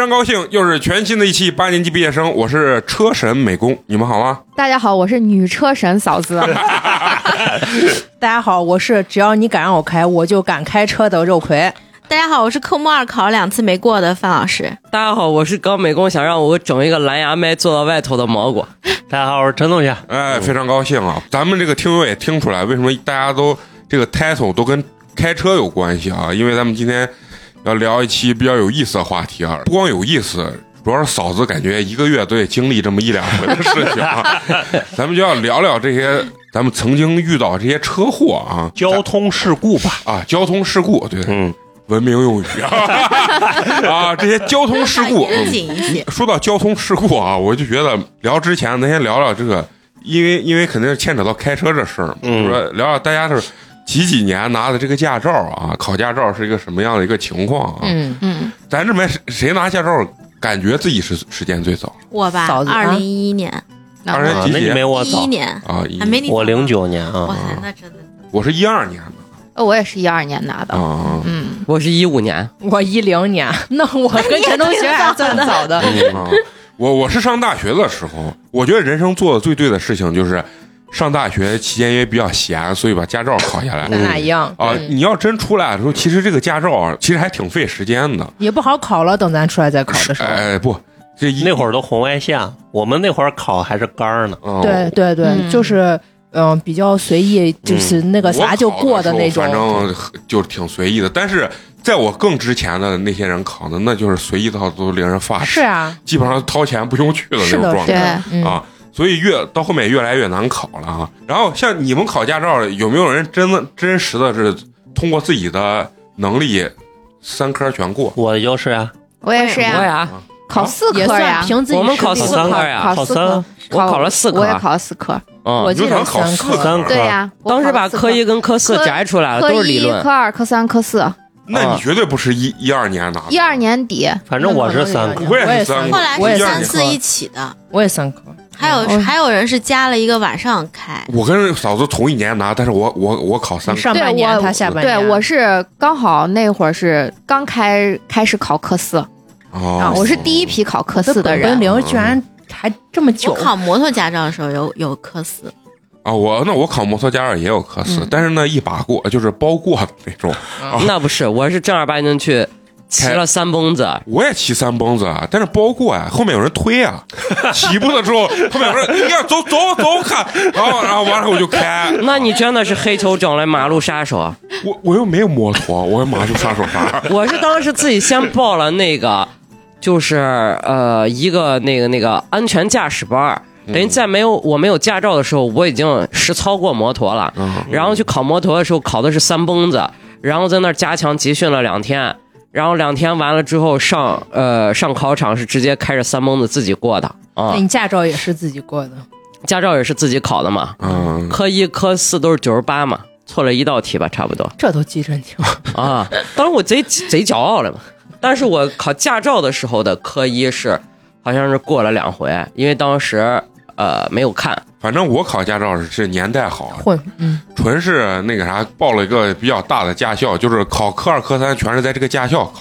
好，非常高兴，又是全新的一期八年级毕业生，我是车神美工，你们好吗？大家好，我是女车神嫂子。大家好，我是只要你敢让我开，我就敢开车的肉葵。大家好，我是科目二考了两次没过的范老师。大家好，我是搞美工想让我整一个蓝牙麦做到外头的蘑菇。大家好，我是陈同学。哎，非常高兴啊！咱们这个听友也听出来，为什么大家都这个 title 都跟开车有关系啊？因为咱们今天要聊一期比较有意思的话题啊，不光有意思，主要是嫂子感觉一个月都得经历这么一两回的事情啊。咱们就要聊聊这些咱们曾经遇到这些车祸啊，交通事故吧，啊，交通事故，对，嗯，文明用语啊，啊，这些交通事故，严谨一些。说到交通事故啊，我就觉得聊之前，咱先聊聊这个，因为因为肯定是牵扯到开车这事儿嘛，嗯说聊聊大家是几几年拿的这个驾照啊，考驾照是一个什么样的一个情况啊？嗯，嗯，咱这边谁谁拿驾照，感觉自己是时间最早？我吧，二零一一年，二零几啊那你没几我早，一一年，啊？一还没你我零。九年啊，哇塞，那真的。我是一二年的。呃我也是一二年拿的。啊，嗯，我是一五年，我一零年，那我跟陈同学还算早的。嗯啊，我我是上大学的时候，我觉得人生做的最对的事情就是上大学期间因为比较闲，所以把驾照考下来。咱俩一样啊，嗯你要真出来的时候，其实这个驾照啊，其实还挺费时间的。也不好考了。等咱出来再考的时候，哎，不，这一那会儿都红外线，我们那会儿考还是杆儿呢。哦对对对，嗯就是嗯、比较随意，就是那个啥就过的那种。反正就是挺随意的。但是在我更之前的那些人考的，那就是随意到都令人发指，是啊，基本上掏钱不用去的那是的对种状态，嗯啊。所以越到后面越来越难考了啊。然后像你们考驾照，有没有人真的真实的是通过自己的能力三科全过？我就是啊，我也是呀，我呀，考四科呀，凭自己我们考四科。呀考四科。考三，我考了四科。我也考了四科。嗯我，记得你们考三科。四科。对呀，我当时把科一跟科四科摘出来了，都是理论。一、科。二、科三、科四，那你绝对不是一一二年拿的，一二年底。反正我是三科。我也三是三科后来是三四一起的，我也三科。还有嗯还有人是加了一个晚上开。我跟嫂子同一年拿，但是我我我考三科。上半年，对我他下半年。对，我是刚好那会儿是刚开开始考科四啊，哦，我是第一批考科四的人本。领居然还这么久我。考摩托驾照的时候有有科四，啊，我那我考摩托驾照也有科四，嗯但是呢一把过，就是包过的那种。那不是，我是正儿八经去骑了三蹦子，我也骑三蹦子啊，但是包过啊，后面有人推啊，起步的时候后面有人，你看，走走走，看，然后然后完了我就开，那你真的是黑球整来马路杀手。我我又没有摩托，我马路杀手啥？我是当时自己先报了那个，就是呃一个那个那个安全驾驶班儿，等于在没有我没有驾照的时候，我已经实操过摩托了。嗯，然后去考摩托的时候考的是三蹦子，然后在那儿加强集训了两天，然后两天完了之后上呃上考场是直接开着三蹦子自己过的啊那，你驾照也是自己过的？驾照也是自己考的嘛，嗯，科一科四都是九十八嘛，错了一道题吧，差不多。这都记真清。啊，当时我贼贼骄傲了嘛。但是我考驾照的时候的科一是好像是过了两回，因为当时呃没有看，反正我考驾照是是年代好，混，嗯，纯是那个啥报了一个比较大的驾校，就是考科二科三全是在这个驾校考。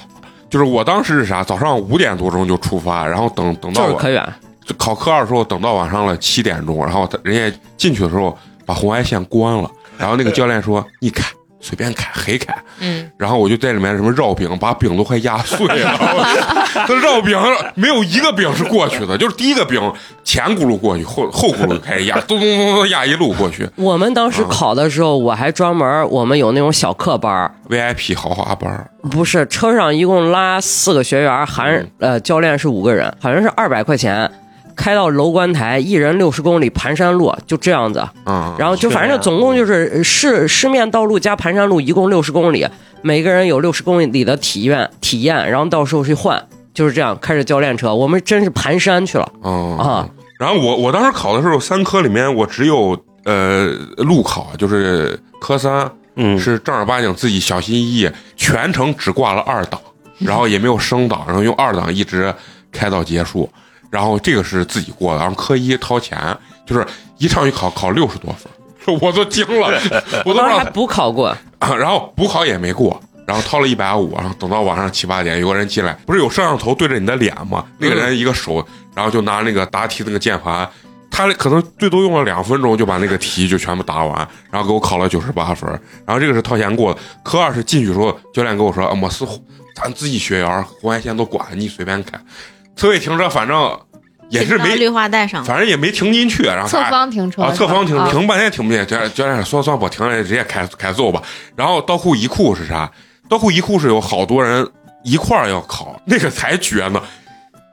就是我当时是啥，早上五点多钟就出发，然后等等到我就是可远。考科二的时候，等到晚上了七点钟，然后他人家进去的时候把红外线关了，然后那个教练说：“你开，随便开，黑开。”嗯，然后我就在里面什么绕饼，把饼都快压碎了。那绕饼没有一个饼是过去的，就是第一个饼前轱辘过去，后后轱辘开始压，咚咚咚咚压一路过去。我们当时考的时候，我还专门我们有那种小课班，VIP 豪华班，不是车上一共拉四个学员，含呃教练是五个人，好像是二百块钱。开到楼观台，一人六十公里盘山路，就这样子。嗯，然后就反正总共就是市市面道路加盘山路，一共六十公里，每个人有六十公里的体验体验，然后到时候去换，就是这样开着教练车，我们真是盘山去了嗯啊！然后我我当时考的时候，三科里面我只有呃路考，就是科三嗯，是正儿八经自己小心翼翼，全程只挂了二档，然后也没有升档，然后用二档一直开到结束。然后这个是自己过的，然后科一掏钱，就是一上去考考六十多分，我都惊了，我都不知道我当时还补考过，然后补考也没过，然后掏了一百五，然后等到晚上七八点，有个人进来，不是有摄像头对着你的脸吗？那个人一个手，然后就拿那个答题那个键盘，他可能最多用了两分钟就把那个题就全部答完，然后给我考了九十八分。然后这个是掏钱过的。科二是进去的时候，教练跟我说：“啊，没事，咱自己学员红外线都管，你随便开。”侧位停车反正也是没，绿化带上，反正也没停进去，然后侧方停车啊，侧方停啊停半天停不进，教练教练说算算我停了，直接开开走吧。然后倒库一库是啥？倒库一库是有好多人一块儿要考，那个才绝呢。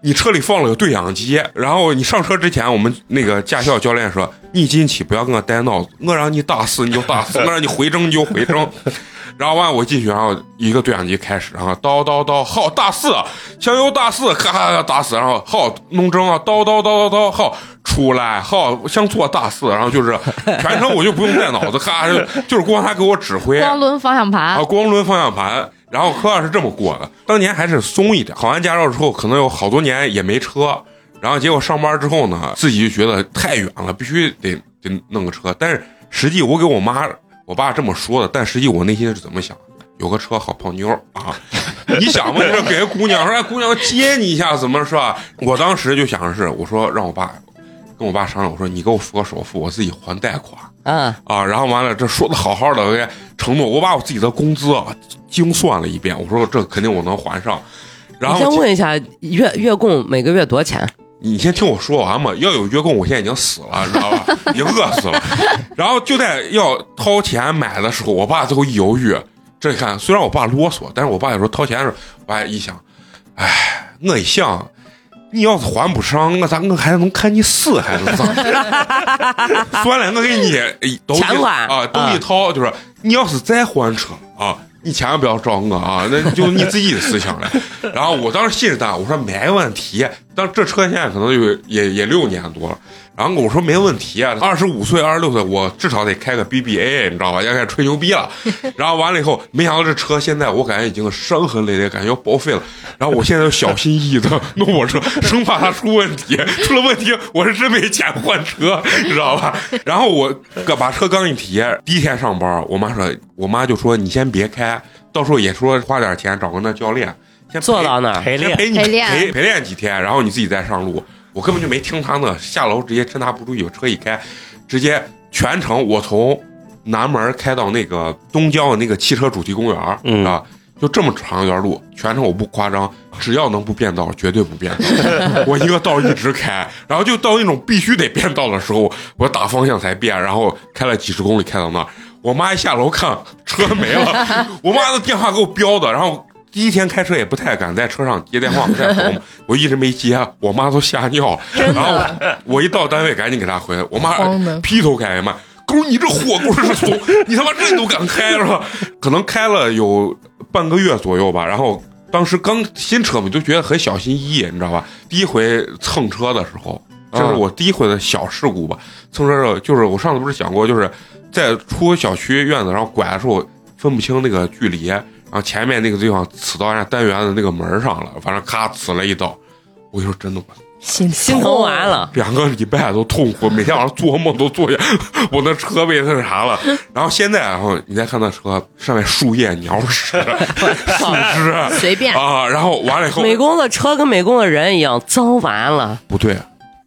你车里放了个对讲机，然后你上车之前，我们那个驾校教练说：“你进去不要跟我带脑子，我让你打死你就打死，我让你回正你就回正。”然后完我进去，然后一个对讲机开始，然后叨叨叨，好打死，向右打死，咔咔咔打死，然后好弄正啊，叨叨叨叨叨，好出来，好向左打死，然后就是全程我就不用带脑子，咔就就是光他给我指挥，光轮方向盘啊，光轮方向盘。然后科二是这么过的，当年还是松一点。考完驾照之后，可能有好多年也没车，然后结果上班之后呢，自己就觉得太远了，必须得得弄个车。但是实际我给我妈、我爸这么说的，但实际我内心是怎么想？有个车好泡妞啊！你想吧，你说给个姑娘说，姑娘接你一下，怎么是吧？我当时就想的是，我说让我爸跟我爸商量，我说你给我付个首付，我自己还贷款。嗯，啊，然后完了，这说的好好的，我给承诺，我把我自己的工资啊精算了一遍，我说这肯定我能还上。然后先问一下，月月供每个月多少钱？你先听我说完嘛，要有月供，我现在已经死了，你知道吧？已经饿死了。然后就在要掏钱买的时候，我爸最后一犹豫，这你看，虽然我爸啰嗦，但是我爸有时候掏钱的时候，我爸一想，哎，我一想。你要是还不上，我咋我还能看你死还是咋？算了，我给你哎都一钱款啊，都一套，就是你要是再换车啊，你千万不要找我啊，那就你自己的事情了。然后我当时信誓旦旦，我说没问题。但这车现在可能就也也六年多了。然后我说没问题啊，二十五岁、二十六岁，我至少得开个 BBA，你知道吧？要开始吹牛逼了。然后完了以后，没想到这车现在我感觉已经伤痕累累，感觉要报废了。然后我现在就小心翼翼的 弄我车，生怕它出问题。出了问题，我是真没钱换车，你知道吧？然后我刚把车刚一提，第一天上班，我妈说，我妈就说你先别开，到时候也说花点钱找个那教练，先陪坐到那儿陪练，陪你练陪陪练几天，然后你自己再上路。我根本就没听他的，下楼直接趁他不注意，我车一开，直接全程我从南门开到那个东郊的那个汽车主题公园，嗯啊，就这么长一段路，全程我不夸张，只要能不变道，绝对不变道。我一个道一直开，然后就到那种必须得变道的时候，我打方向才变，然后开了几十公里开到那儿。我妈一下楼看车没了，我妈的电话给我飙的，然后第一天开车也不太敢在车上接电话，不太熟，我一直没接，我妈都吓尿了。然后我一到单位赶紧给她回，我妈劈头盖脸骂：“狗，你这火锅是怂，你他妈这都敢开是吧？”可能开了有半个月左右吧，然后当时刚新车嘛，就觉得很小心翼翼，你知道吧？第一回蹭车的时候，这是我第一回的小事故吧。蹭车的时候，就是我上次不是讲过，就是在出小区院子，然后拐的时候分不清那个距离，然后前面那个地方刺到人家单元的那个门上了，反正咔刺了一刀。我就说真的，我心心疼完了。两个礼拜都痛苦，每天晚上做梦都做下 我那车被那啥了。然后现在，然后你再看那车上面树叶、鸟屎、树枝随便。啊，然后完了以后，美工的车跟美工的人一样，脏完了，不对，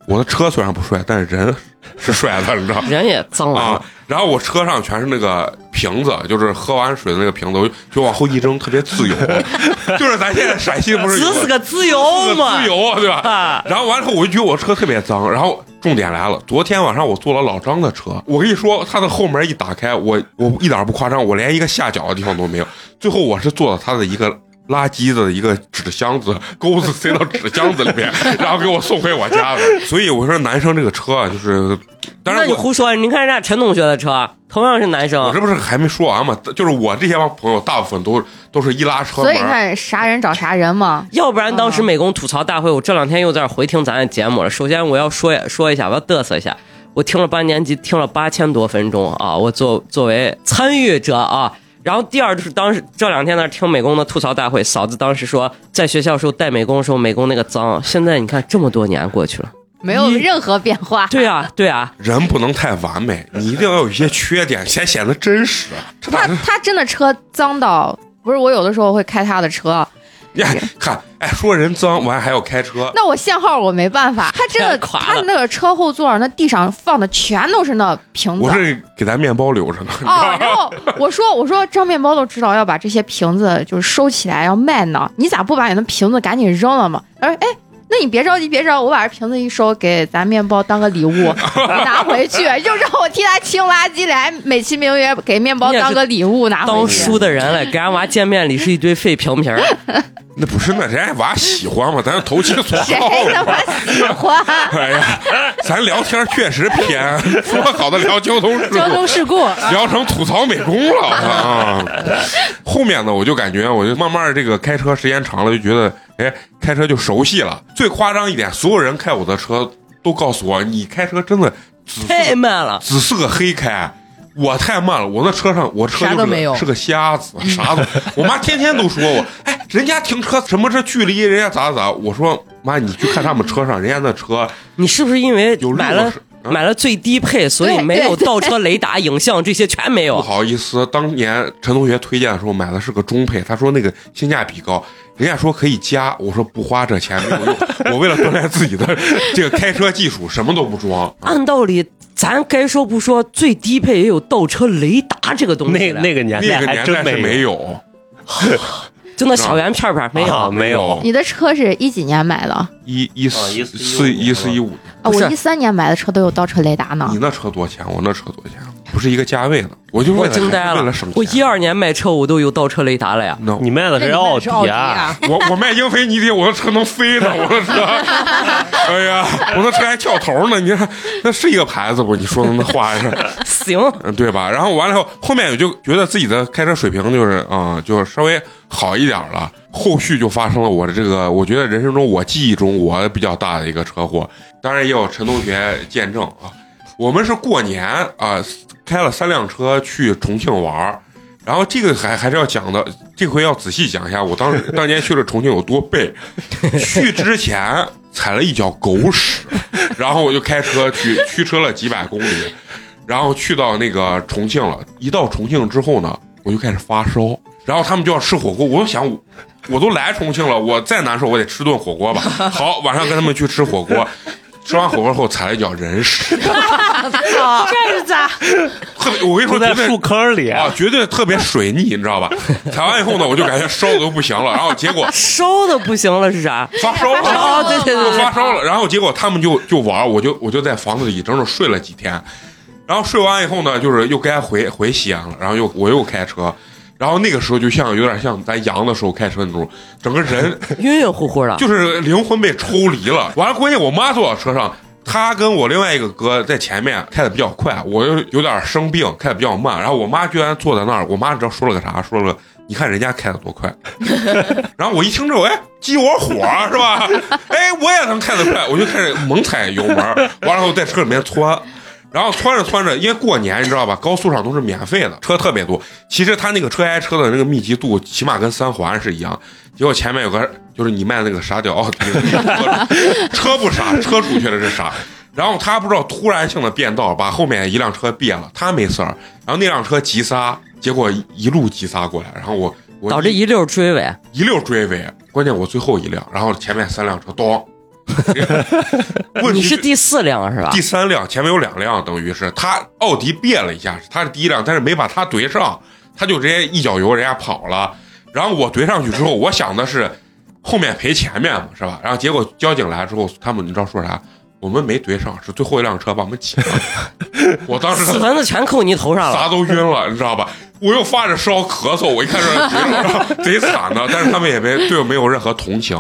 我的车虽然不帅，但是人 是帅的，你知道吗？人也脏完啊。，然后我车上全是那个瓶子，就是喝完水的那个瓶子，我就就往后一扔，特别自由。就是咱现在陕西不是有只是个自由个嘛自，由，对吧？啊，然后完了后，我就觉得我车特别脏。然后重点来了，昨天晚上我坐了老张的车，我跟你说，他的后门一打开，我我一点不夸张，我连一个下脚的地方都没有。最后我是坐到他的一个垃圾的一个纸箱子，钩子塞到纸箱子里面，然后给我送回我家的。所以我说，男生这个车啊，就是，当那然我。你胡说，你看人家陈同学的车，同样是男生我这，不是还没说完吗？就是我这些帮朋友，大部分都都是一拉车，所以你看啥人找啥人嘛。要不然当时美工吐槽大会，我这两天又在回听咱的节目了。首先我要说说一下，我要嘚瑟一下，我听了八年级，听了八千多分钟啊！我作作为参与者啊。然后第二就是当时这两天在听美工的吐槽大会，嫂子当时说在学校时候带美工的时候，美工那个脏。现在你看这么多年过去了，没有任何变化。对啊对啊，人不能太完美，你一定要有一些缺点，才显得真实。这他他真的车脏到不不是我有的时候会开他的车，呀，看，哎，说人脏完还要开车，那我限号我没办法，他真的，他那个车后座那地上放的全都是那瓶子我。是给咱面包留着呢。哦，然后我说我说张面包都知道要把这些瓶子就是收起来要卖呢，你咋不把你的瓶子赶紧扔了嘛？他说哎。那你别着急，别着急，我把这瓶子一收，给咱面包当个礼物，拿回去，就让我替他清垃圾来，美其名曰给面包当个礼物拿当回去。当输的人了，给俺娃见面礼是一堆废瓶瓶儿。那不是那人家娃喜欢嘛，咱就投其所谁好。他妈喜欢？哎呀，咱聊天确实偏，说好的聊交通事交故，通事故，聊成吐槽美工了 啊！后面呢，我就感觉，我就慢慢这个开车时间长了，就觉得，哎，开车就熟悉了。最夸张一点，所有人开我的车都告诉我，你开车真的只太慢了，只是个黑开。我太慢了，我那车上我车就是啥都没有个是个瞎子，啥都。我妈天天都说我，哎，人家停车什么这距离，人家咋咋。我说妈，你去看他们车上，人家那车你是不是因为有买了买了最低配，所以没有倒车雷达、影像这些全没有。不？好意思，当年陈同学推荐的时候买的是个中配，他说那个性价比高，人家说可以加，我说不花这钱没有用，我为了锻炼自己的这个开车技术，什么都不装。按道理，咱该说不说，最低配也有倒车雷达这个东西了。那那个年代还那个年代真是没有，有，就那小圆片片没有。啊没有。你的车是一几年买的？啊，一一啊四14四一四一五，啊我一三年买的车都有倒车雷达呢你。那车多少钱？我那车多少钱？不是一个价位的，我就为我惊呆了 为了省！钱。我一二年卖车，我都有倒车雷达了呀。no，你卖的是奥迪啊，啊？我我卖英菲尼迪，我的车能飞呢，我的车，哎呀，我的车还翘头呢，你看那是一个牌子不？你说的那话是，行，嗯，对吧？然后完了以后，后面我就觉得自己的开车水平就是啊、就是稍微好一点了。后续就发生了我的这个，我觉得人生中我记忆中我比较大的一个车祸，当然也有陈同学见证啊。我们是过年啊、开了三辆车去重庆玩儿然后这个还还是要讲的，这回要仔细讲一下，我当时 当年去了重庆有多背。去之前踩了一脚狗屎，然后我就开车去驱车了几百公里，然后去到那个重庆了。一到重庆之后呢，我就开始发烧，然后他们就要吃火锅，我就想，我都来重庆了，我再难受我得吃顿火锅吧。好，晚上跟他们去吃火锅。吃完火锅后踩了一脚人屎，这是咋？特别我跟你说，绝对就在树坑里，啊，绝对特别水逆，你知道吧？踩完以后呢，我就感觉烧的都不行了，然后结果 烧的不行了是啥？发烧了，哦对对对就对发烧了。然后结果他们就就玩，我就我就在房子里整整睡了几天。然后睡完以后呢，就是又该回回西安了，然后又我又开车，然后那个时候就像有点像咱阳的时候开车那种，整个人 晕晕乎乎的。就是灵魂被抽离了。完了，关键我妈坐到车上，她跟我另外一个哥在前面开的比较快，我又有点生病，开的比较慢。然后我妈居然坐在那儿，我妈知道说了个啥？说了个你看人家开的多快。然后我一听之后，哎，激我火是吧？哎，我也能开得快，我就开始猛踩油门，完了后在车里面窜。然后窜着窜着，因为过年你知道吧，高速上都是免费的，车特别多。其实他那个车挨车的那个密集度，起码跟三环是一样。结果前面有个就是你卖那个沙雕奥迪，车不傻，车主确实是傻。然后他不知道突然性的变道，把后面一辆车别了，他没事儿。然后那辆车急刹，结果一路急刹过来，然后我我导致一溜追尾，一溜追尾，关键我最后一辆，然后前面三辆车咚。问题你是第四辆是吧第？三辆，前面有两辆，等于是他奥迪别了一下，他是第一辆，但是没把他怼上，他就直接一脚油，人家跑了。然后我怼上去之后，我想的是后面赔前面嘛，是吧？然后结果交警来之后，他们你知道说啥？我们没怼上，是最后一辆车把我们挤了。我当时 死蚊子全扣你头上了。啥都晕了，你知道吧？我又发着烧咳嗽，我一看这贼惨的，但是他们也没对我没有任何同情。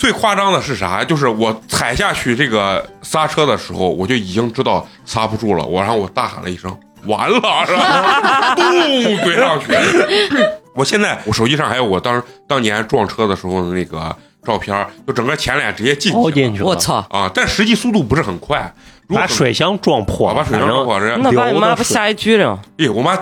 最夸张的是啥？就是我踩下去这个刹车的时候，我就已经知道刹不住了，我然后我大喊了一声“完了”，是吧？咚怼上去。我现在我手机上还有我当当年撞车的时候的那个照片，就整个前脸直接进去了我操！啊！但实际速度不是很快，如果把水箱撞破了，把水箱撞破，人家那把你妈不下一局了？哎，我妈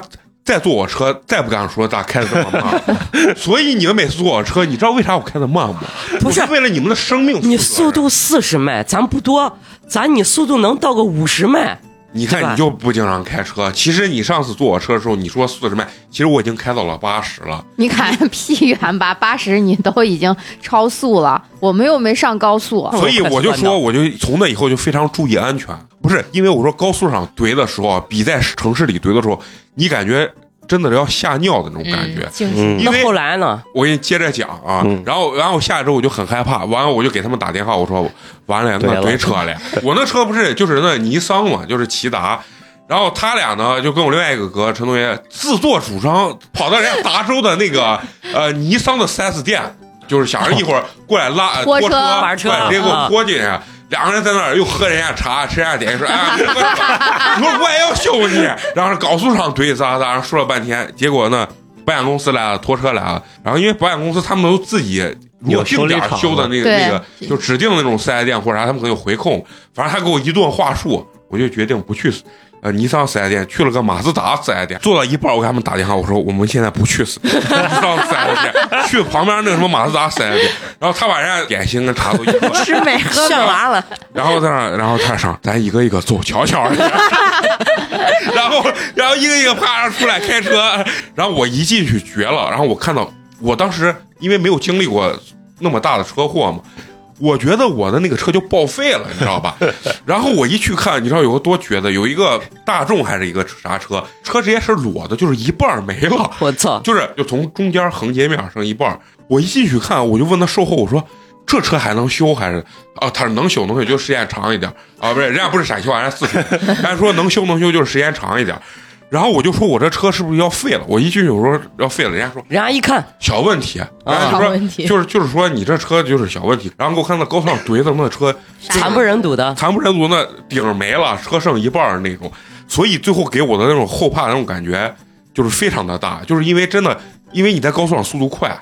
再坐我车，再不敢说咋开的这么慢。所以你们每次坐我车，你知道为啥我开的慢吗？不是我为了你们的生命。你速度四十迈，咱不多，咱你速度能到个五十迈，你看你就不经常开车，其实你上次坐我车的时候，你说四十迈，其实我已经开到了八十了。你看 屁远吧，八十你都已经超速了，我们又没上高速。所以我就说，我就从那以后就非常注意安全。不是因为我说高速上怼的时候啊，比在城市里怼的时候，你感觉真的要吓尿的那种感觉。嗯因为后来呢？我给你接着讲啊，嗯然后然后我下来之后我就很害怕，完了我就给他们打电话，我说完了，那怼车了。我那车不是就是那尼桑嘛，就是骐达。然后他俩呢，就跟我另外一个哥陈同学自作主张跑到人家达州的那个呃尼桑的 4S 店，就是想着一会儿过来拉呃拖车直接给我啊拖进去。两个人在那儿又喝人家茶，吃人家点心，说：“哎呀，说我也要休你。”然后高速上怼咋咋，说了半天，结果呢，保险公司来了，拖车来了。然后因为保险公司他们都自己如果定点修的那个那个，就指定的那种四 S 店或者啥，他们可能有回扣。反正他给我一顿话术，我就决定不去呃尼桑四 S 店，去了个马自达四 S 店。做到一半，我给他们打电话，我说我们现在不去四尼桑四 S 店，去旁边那个什么马自达四 S 店。然后他把人家点心跟茶都一喝，吃没喝炫。完了，然后在那，然后他上，咱一个一个走，瞧瞧。然后，然后一个一个啪上出来开车，然后我一进去绝了。然后我看到，我当时因为没有经历过那么大的车祸嘛，我觉得我的那个车就报废了，你知道吧？然后我一去看，你知道有个多绝的，有一个大众还是一个啥车，车直接是裸的，就是一半没了。我操！就是就从中间横截面剩一半。我一进去看，我就问他售后，我说这车还能修还是？啊，他说能修能修，就时间长一点啊，不是，人家不是陕西话，人家四川，人家说能修能修，就是时间长一点。然后我就说我这车是不是要废了？我一进去我说要废了，人家说人家一看，小问题，人家就说小问题就是就是说你这车就是小问题。然后给我看那高速上怼的那车 惨不忍睹的。惨不忍睹，那顶儿没了，车剩一半儿那种，所以最后给我的那种后怕的那种感觉就是非常的大，就是因为真的，因为你在高速上速度快，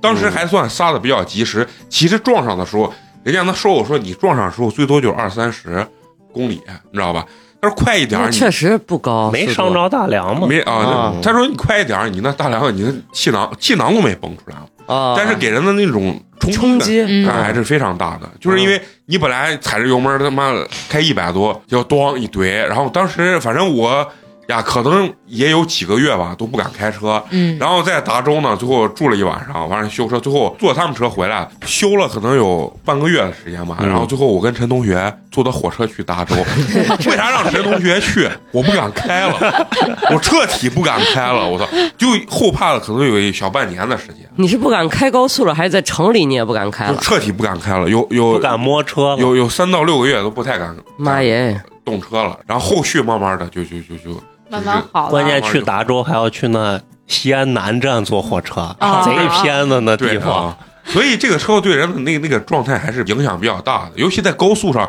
当时还算刹的比较及时，其实撞上的时候，人家那说我说你撞上的时候最多就是二三十公里，你知道吧？但是快一点儿你确实不高，没伤着大梁嘛？没啊啊，他说你快一点儿，你那大梁你的气囊气囊都没崩出来，啊，但是给人的那种冲冲击，感还是非常大的，就是因为你本来踩着油门他妈开一百多，就咣一怼，然后当时反正我呀，可能也有几个月吧都不敢开车，嗯，然后在达州呢，最后住了一晚上，完了修车，最后坐他们车回来，修了可能有半个月的时间吧。嗯然后最后我跟陈同学坐的火车去达州，为啥让陈同学去？我不敢开了，我彻底不敢开了，我操，就后怕了，可能有一小半年的时间，你是不敢开高速了，还是在城里你也不敢开了？就彻底不敢开了，有有不敢摸车了。有有三到六个月都不太敢妈耶！动车了，然后后续慢慢的就就就就慢慢好。关键去达州还要去那西安南站坐火车，啊贼偏的那地方。啊，所以这个车对人的那个那个状态还是影响比较大的，尤其在高速上，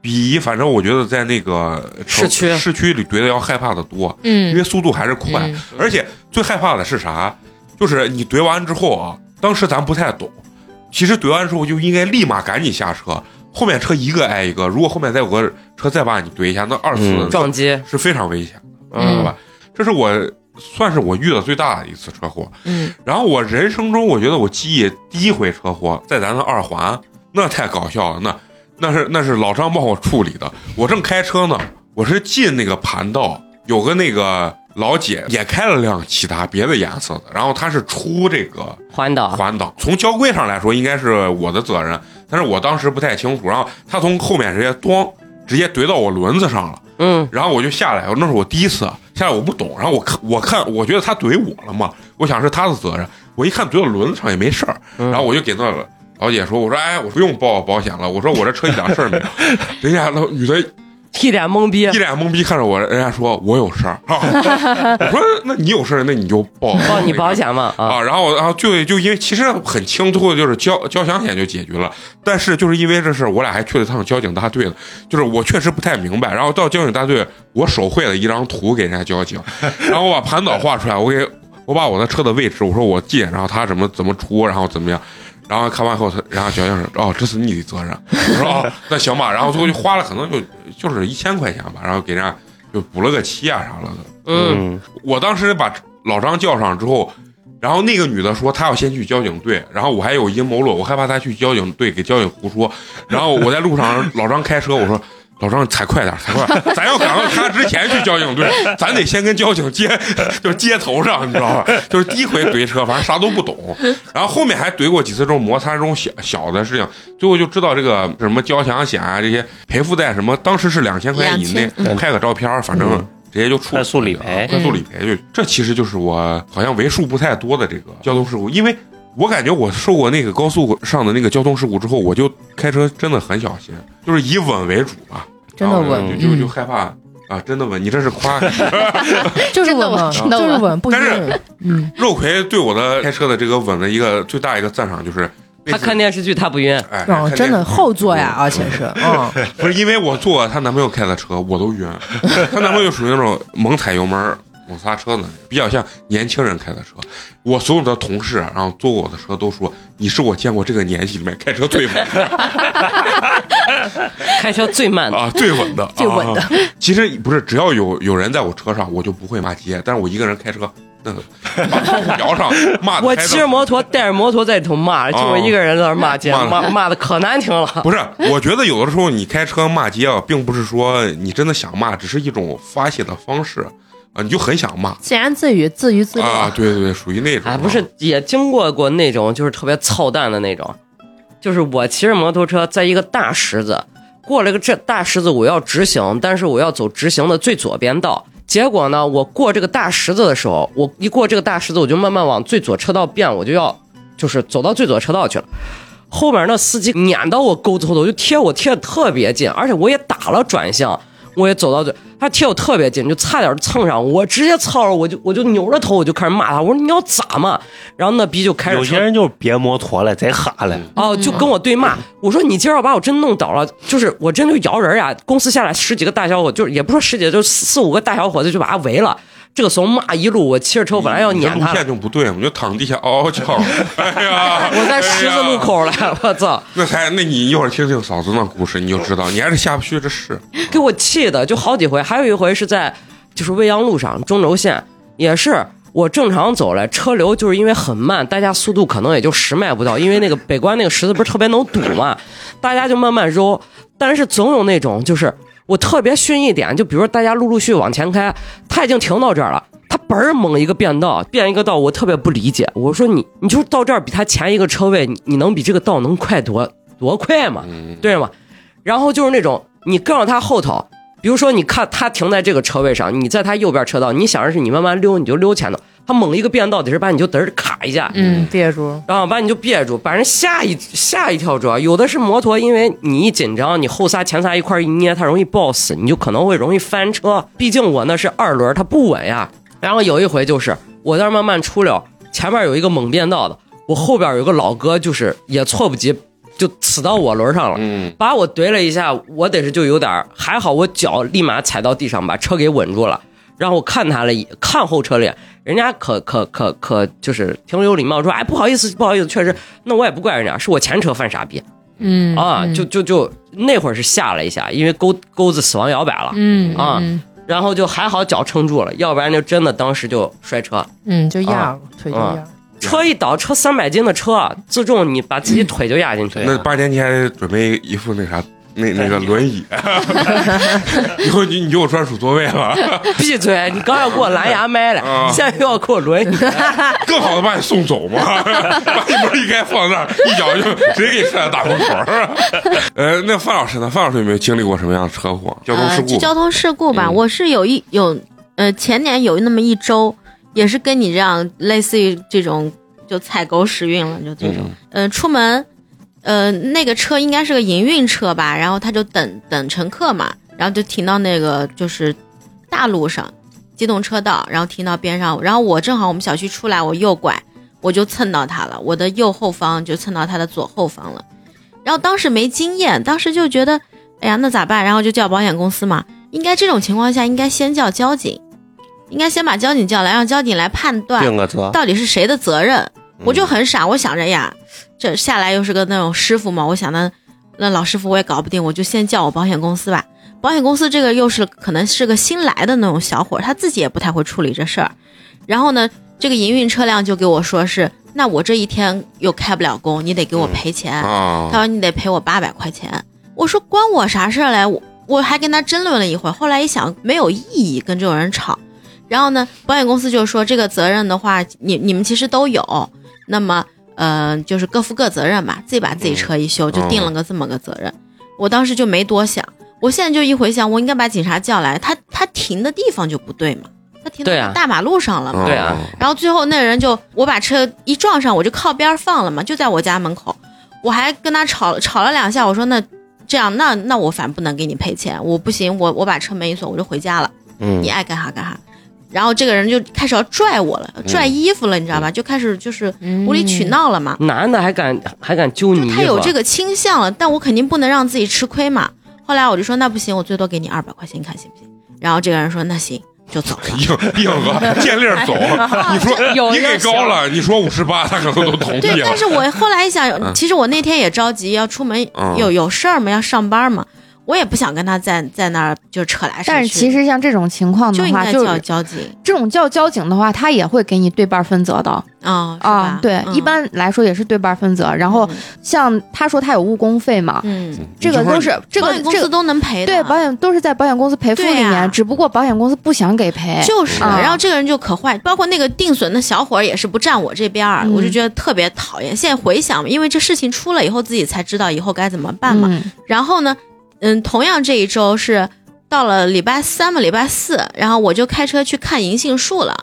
比反正我觉得在那个市区市区里怼的要害怕的多，嗯因为速度还是快，嗯而且最害怕的是啥？就是你怼完之后啊，当时咱不太懂，其实怼完之后就应该立马赶紧下车，后面车一个挨一个，如果后面再有个车再把你怼一下，那二次嗯撞击，是非常危险的，嗯知道吧？这是我算是我遇到最大的一次车祸。嗯然后我人生中，我觉得我记忆第一回车祸在咱的二环，那太搞笑了，那那是那是老张帮我处理的。我正开车呢，我是进那个盘道，有个那个老姐也开了辆其他别的颜色的，然后她是出这个环岛，环岛，从交规上来说应该是我的责任，但是我当时不太清楚，然后她从后面直接咣直接怼到我轮子上了。嗯，然后我就下来，那是我第一次下来，我不懂。然后我看，我看，我觉得他怼我了嘛，我想是他的责任。我一看怼到轮子上也没事儿，嗯然后我就给那老姐说：“我说，哎，我不用报保险了。我说我这车一点事儿没有。”人家那女的一脸懵逼一，脸懵逼看着我，人家说我有事儿。啊 我说那你有事儿，那你就报报你保险嘛啊！啊。然后然后就就因为其实很轻，最后就是交交强险就解决了。但是就是因为这事儿，我俩还去了趟交警大队呢。就是我确实不太明白，然后到交警大队，我手绘了一张图给人家交警，然后我把盘岛画出来，我给我把我的车的位置，我说我借，然后他怎么怎么出，然后怎么样。然后看完后，他然后交警说：“哦，这是你的责任。”我说：“哦，那行吧。”然后最后就花了可能就就是一千块钱吧，然后给人家就补了个漆啊啥了的。嗯，嗯，我当时把老张叫上之后，然后那个女的说她要先去交警队，然后我还有阴谋论，我害怕她去交警队给交警胡说，然后我在路上老张开车，我说老张，你踩快点，踩快点，咱要赶到他之前去交警队，咱得先跟交警接，就是接头上，你知道吧？就是第一回怼车，反正啥都不懂，然后后面还怼过几次这种摩擦这种小小的事情，最后就知道这个什么交强险啊，这些赔付在什么，当时是两千块钱以内2000，拍个照片，反正直接就处理快速理赔快速理赔就这其实就是我好像为数不太多的这个交通事故，因为我感觉我受过那个高速上的那个交通事故之后，我就开车真的很小心，就是以稳为主吧。真的稳就就就嗯害怕啊，真的稳。你这是夸 就是稳嘛，真的稳就是稳，不但是。嗯，肉葵对我的开车的这个稳的一个最大一个赞赏就是那他看电视剧他不晕，哎，啊，看真的后座呀，而且是，嗯，不是因为我坐她男朋友开的车，我都晕。她男朋友属于那种猛踩油门、猛刹车呢，比较像年轻人开的车。我所有的同事，然后坐过我的车都说你是我见过这个年纪里面开车最稳的 开车最慢的。啊，最稳的，最稳的啊。其实不是，只要有有人在我车上，我就不会骂街。但是我一个人开车，那个把窗户摇上，骂的我骑着摩托带着摩托在里头骂，就我一个人在那骂街，骂骂骂的可难听了。不是，我觉得有的时候你开车骂街啊，并不是说你真的想骂，只是一种发泄的方式啊，你就很想骂自言自语，自娱自乐。啊，对对对，属于那种。啊，不是，也经过过那种就是特别操蛋的那种，就是我骑着摩托车在一个大石子过了个这大石子，我要直行，但是我要走直行的最左边道。结果呢，我过这个大石子的时候，我一过这个大石子，我就慢慢往最左车道变，我就要就是走到最左车道去了。后面那司机撵到我沟子后头，就贴我贴的特别近，而且我也打了转向，我也走到嘴，他贴我特别近，就差点蹭上，我直接操着我就我就扭着头我就开始骂他，我说你要咋嘛？然后那逼就开始有些人就是别摩托了，贼哈了。哦，就跟我对骂，我说你今儿要把我真弄倒了，就是我真就摇人呀！公司下来十几个大小伙，就是也不说十几个，就四四五个大小伙子就把他围了。这个时候骂一路，我骑着车本来要撵他了，线就不对，我就躺地下嗷嗷叫。哎呀，我在十字路口了，我操！那才，那你一会儿听听嫂子那故事，你就知道，你还是下不去这事。给我气的就好几回，还有一回是在就是未央路上中轴线，也是我正常走来，车流就是因为很慢，大家速度可能也就十迈不到，因为那个北关那个十字不是特别能堵嘛，大家就慢慢揉，但是总有那种就是我特别逊一点，就比如说大家陆陆续续往前开，他已经停到这儿了。他嘣儿猛一个变道，变一个道，我特别不理解。我说你，你就到这儿比他前一个车位，你你能比这个道能快多多快吗？嗯，对吗？然后就是那种你跟着他后头，比如说你看他停在这个车位上，你在他右边车道，你想着是你慢慢溜，你就溜前头，他猛一个变道，得是把你就嘚儿卡一下，嗯，憋住。然后把你就憋住，把人吓一吓一跳。主要有的是摩托，因为你一紧张，你后刹前刹一块一捏，它容易抱死，你就可能会容易翻车。毕竟我那是二轮，它不稳呀。然后有一回就是我在那慢慢出溜，前面有一个猛变道的，我后边有个老哥，就是也措不及，就呲到我轮上了。嗯，把我怼了一下，我得是就有点儿还好，我脚立马踩到地上，把车给稳住了。然后我看他了一看后车了，人家可可可可就是挺有礼貌，说哎不好意思不好意思，确实，那我也不怪人家，是我前车犯傻逼嗯啊，就就就那会儿是吓了一下，因为钩钩子死亡摇摆了，嗯啊嗯然后就还好脚撑住了，要不然就真的当时就摔车，嗯，就压了，腿就压了。车一倒，车三百斤的车，自重你把自己 腿就压进去了。那八年前准备一副那啥。那那个轮椅，以后你你就有专属座位了，闭嘴！你刚要给我蓝牙麦了，啊现在又要给我轮椅。更好的把你送走嘛，把你门一开放那儿，一脚就直接给你踹到大门口。呃，那范老师呢？范老师有没有经历过什么样的车祸、交通事呃，故？就交通事故吧，嗯我是有一有呃前年有那么一周，也是跟你这样类似于这种就踩狗屎运了，就这种。嗯呃，出门，呃，那个车应该是个营运车吧，然后他就等等乘客嘛，然后就停到那个就是大路上，机动车道，然后停到边上，然后我正好我们小区出来，我右拐，我就蹭到他了，我的右后方就蹭到他的左后方了，然后当时没经验，当时就觉得，哎呀，那咋办？然后就叫保险公司嘛，应该这种情况下应该先叫交警，应该先把交警叫来，让交警来判断，到底是谁的责任。我嗯就很傻，我想着呀，这下来又是个那种师傅嘛，我想呢，那老师傅我也搞不定，我就先叫我保险公司吧。保险公司这个又是可能是个新来的那种小伙，他自己也不太会处理这事儿。然后呢，这个营运车辆就给我说是，那我这一天又开不了工，你得给我赔钱。啊他，说你得赔我八百块钱。我说关我啥事儿嘞？我我还跟他争论了一会儿，后来一想没有意义跟这种人吵，然后呢，保险公司就说这个责任的话，你你们其实都有，那么呃就是各负各责任吧，自己把自己车一修，就定了个这么个责任。我当时就没多想，我现在就一回想，我应该把警察叫来，他他停的地方就不对嘛，他停在大马路上了嘛，对啊。然后最后那人就我把车一撞上，我就靠边儿放了嘛，就在我家门口，我还跟他吵吵了两下，我说那这样那那我反不能给你赔钱，我不行，我我把车门一锁我就回家了，嗯。你爱干啥干啥。然后这个人就开始要拽我了，拽衣服了，你知道吧？就开始就是无理取闹了嘛。男的还敢还敢揪你他有这个倾向了，但我肯定不能让自己吃亏嘛。后来我就说那不行，我最多给你二百块钱，你看行不行？然后这个人说那行，就走了。硬硬哥见令儿走，你说 有你给高了，你说五十八，他可能都同意对，了但。是我后来一想，其实我那天也着急，要出门嗯有有事儿嘛，要上班嘛，我也不想跟他在在那儿就扯来扯去。但是其实像这种情况的话，就叫交警这种叫交警的话，他也会给你对半分责的啊是啊。对，嗯一般来说也是对半分责。然后像他说他有误工费嘛，嗯，这个都是这个这个都能赔的。对保险都是在保险公司赔付里面，只不过保险公司不想给赔。就是，啊然后这个人就可坏，包括那个定损的小伙也是不站我这边我就觉得特别讨厌。现在回想，因为这事情出了以后，自己才知道以后该怎么办嘛。嗯然后呢，嗯，同样这一周是到了礼拜三嘛，礼拜四，然后我就开车去看银杏树了，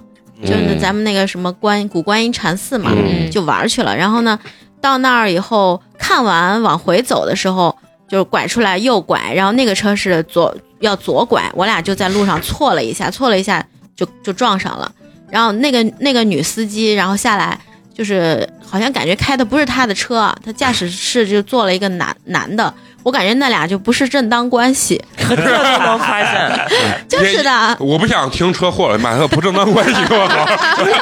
就是咱们那个什么观古观音禅寺嘛，嗯就玩儿去了。然后呢，到那儿以后看完往回走的时候，就是拐出来右拐，然后那个车是左要左拐，我俩就在路上错了一下，错了一下就就撞上了。然后那个那个女司机，然后下来就是好像感觉开的不是她的车，她驾驶室就坐了一个男男的，我感觉那俩就不是正当关系，这都能发现，就是的，我不想听车祸了，买个不正当关系多好。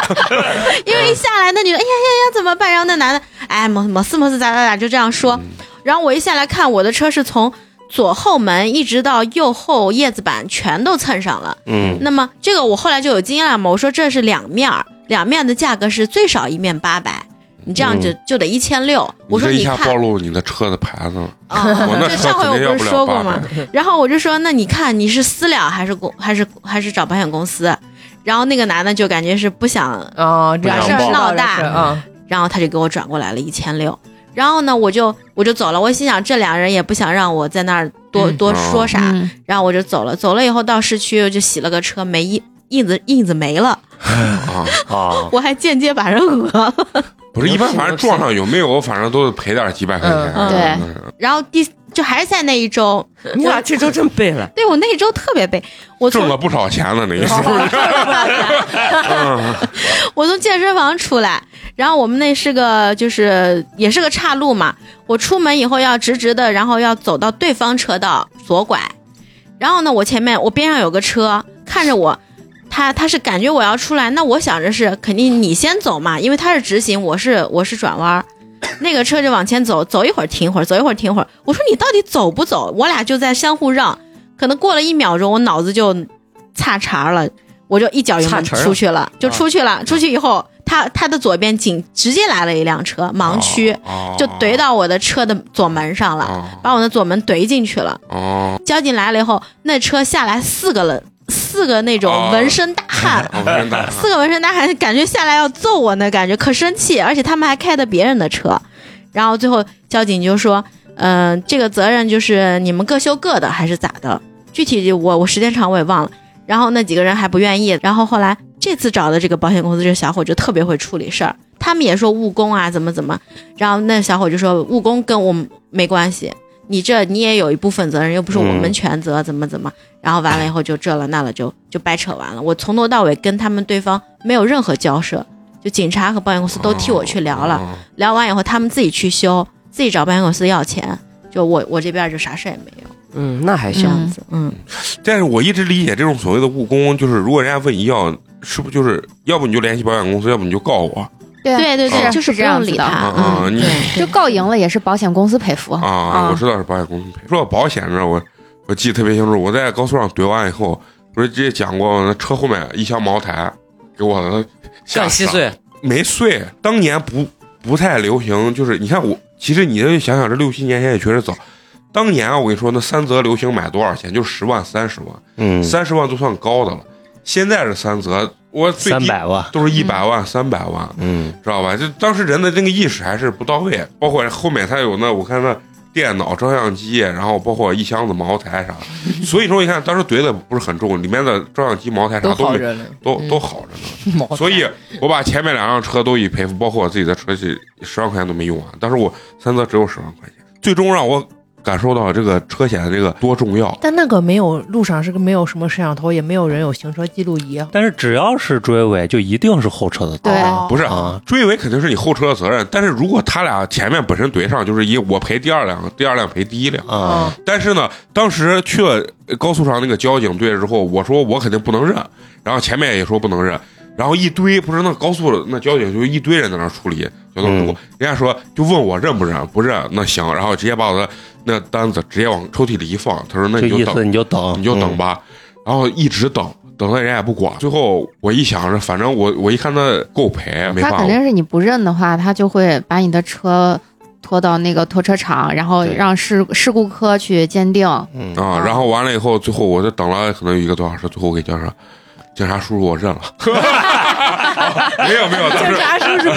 因为一下来那女的，哎呀呀呀怎么办？然后那男的，哎么么事么事咋咋咋就这样说，然后我一下来看我的车是从左后门一直到右后叶子板全都蹭上了。嗯那么这个我后来就有经验了嘛，我说这是两面儿，两面的价格是最少一面八百，你这样就、就得一千六。我说你看暴露你的车的牌子了，啊，我那上回我不是说过吗？然后我就说，那你看你是私了还是公还是还是找保险公司？然后那个男的就感觉是不想，哦，这样事儿闹大啊，然后他就给我转过来了一千六。然后呢，我就我就走了。我心想，这俩人也不想让我在那儿多、嗯多说啥，嗯然后我就走了。走了以后到市区就洗了个车，没印印子印子没了，啊，啊，我还间接把人讹了。不是一般，反正撞上有没有，反正都是赔点几百块钱。嗯对嗯然后第就还是在那一周，你俩这周真背了。对我那一周特别背，我挣了不少钱了，那一时候。我从健身房出来，然后我们那是个就是也是个岔路嘛，我出门以后要直直的，然后要走到对方车道左拐，然后呢，我前面我边上有个车看着我。他他是感觉我要出来，那我想着是肯定你先走嘛，因为他是直行，我是我是转弯儿，那个车就往前走，走一会儿停一会儿，走一会儿停一会儿。我说你到底走不走？我俩就在相互让，可能过了一秒钟，我脑子就岔茬了，我就一脚油门出去了，就出去了。出去以后，他他的左边紧直接来了一辆车，盲区、哦就怼到我的车的左门上了，哦把我的左门怼进去了。哦，交警来了以后，那车下来四个人，四个那种 哦。纹身大汉。四个纹身大汉感觉下来要揍我那，感觉可生气，而且他们还开的别人的车，然后最后交警就说，嗯、这个责任就是你们各修各的，还是咋的？具体我我时间长我也忘了。然后那几个人还不愿意，然后后来这次找的这个保险公司这个小伙就特别会处理事儿，他们也说误工啊怎么怎么，然后那小伙就说误工跟我们没关系，你这你也有一部分责任，又不是我们全责，怎么怎么，然后完了以后就这了那了就就掰扯完了。我从头到尾跟他们对方没有任何交涉，就警察和保险公司都替我去聊了，哦。聊完以后他们自己去修，自己找保险公司要钱，就我我这边就啥事也没有，嗯，那还这行。样子，嗯，但是我一直理解这种所谓的误工，就是如果人家问你要，是不是就是要不你就联系保险公司，要不你就告我对对对对，就是不用理他，啊你。就告赢了也是保险公司赔付啊？我知道是保险公司赔。说到保险呢，我我记得特别清楚，我在高速上怼完以后，不是直接讲过，那车后面一箱茅台给我的吓稀碎，没碎。当年不不太流行，就是你看我，其实你这想想，这六七年前也确实早。当年啊，我跟你说，那三泽流行买多少钱？就十万、三十万，嗯，三十万都算高的了。现在是三泽，我最低三百万，都是一百万、三百万，嗯，知道吧？就当时人的这个意识还是不到位，包括后面他有那我看那电脑、照相机，然后包括一箱子茅台啥，所以说你看当时怼的不是很重，里面的照相机、茅台啥都都没好着呢。都都好着呢。所以我把前面两辆车都已赔付，包括我自己的车去十万块钱都没用完，但是我三泽只有十万块钱，最终让我感受到这个车险的这个多重要。但那个没有路上是个没有什么摄像头，也没有人有行车记录仪。但是只要是追尾，就一定是后车的错。对哦不是啊，追尾肯定是你后车的责任，但是如果他俩前面本身怼上，就是一我赔第二辆，第二辆赔第一辆。啊，但是呢，当时去了高速上那个交警队之后，我说我肯定不能认，然后前面也说不能认，然后一堆不是那高速那交警就一堆人在那处理交通事故，人家说就问我认不认，不认那行，然后直接把我的那单子直接往抽屉里一放，他说那就意你就等思你就等，你就等吧，然后一直等。等的人也不管，最后我一想着，反正我我一看他够赔，没他办法，肯定是你不认的话，他就会把你的车拖到那个拖车厂，然后让事事故科去鉴定。嗯，啊，然后完了以后，最后我就等了可能有一个多小时，最后我给警察警察叔叔我认了，没有没有，当时啥叔叔？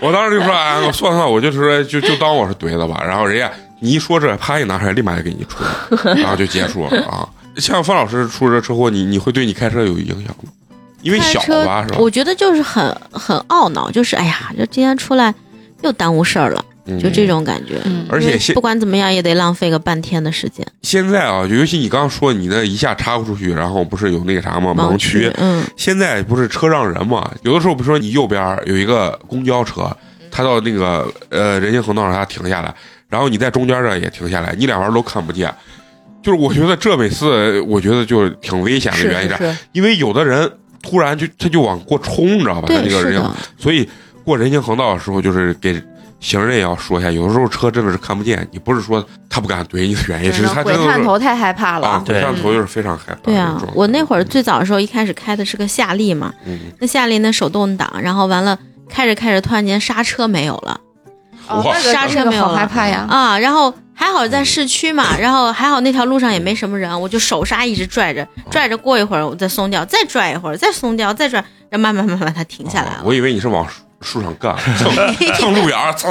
我当时就说，哎，我算算，我就说就就当我是怼的吧。然后人家你一说这，啪一拿出来，立马就给你出来，然 后就结束了啊。像方老师出这车祸，你你会对你开车有影响吗？因为小吧，是吧？我觉得就是很很懊恼，就是哎呀，就今天出来又耽误事儿了，嗯就这种感觉。嗯，而且现不管怎么样也得浪费个半天的时间。现在啊，尤其你刚刚说你那一下插不出去，然后不是有那个啥吗？盲区。嗯，现在不是车让人嘛？有的时候，比如说你右边有一个公交车，他到那个呃人行横道上他停下来，然后你在中间这也停下来，你两边都看不见。就是我觉得这每次，我觉得就是挺危险的原因啥？是是，因为有的人突然就他就往过冲，你知道吧？他这，个人行，所以过人行横道的时候，就是给行人也要说一下，有的时候车真的是看不见，你不是说他不敢怼你的原因，只是他真鬼探的是头太害怕啊，了。鬼探头就是非常害怕。对啊，我那会儿最早的时候，一开始开的是个夏利嘛，嗯，那夏利那手动挡，然后完了开着开着，突然间刹车没有了刹车没有了害怕呀。啊，然后还好在市区嘛，然后还好那条路上也没什么人，我就手刹一直拽着，拽着过一会儿我再松掉，再拽一会儿，再松掉，再拽，然后慢慢慢慢它停下来了。啊我以为你是往树树上干，蹭蹭路沿儿，呲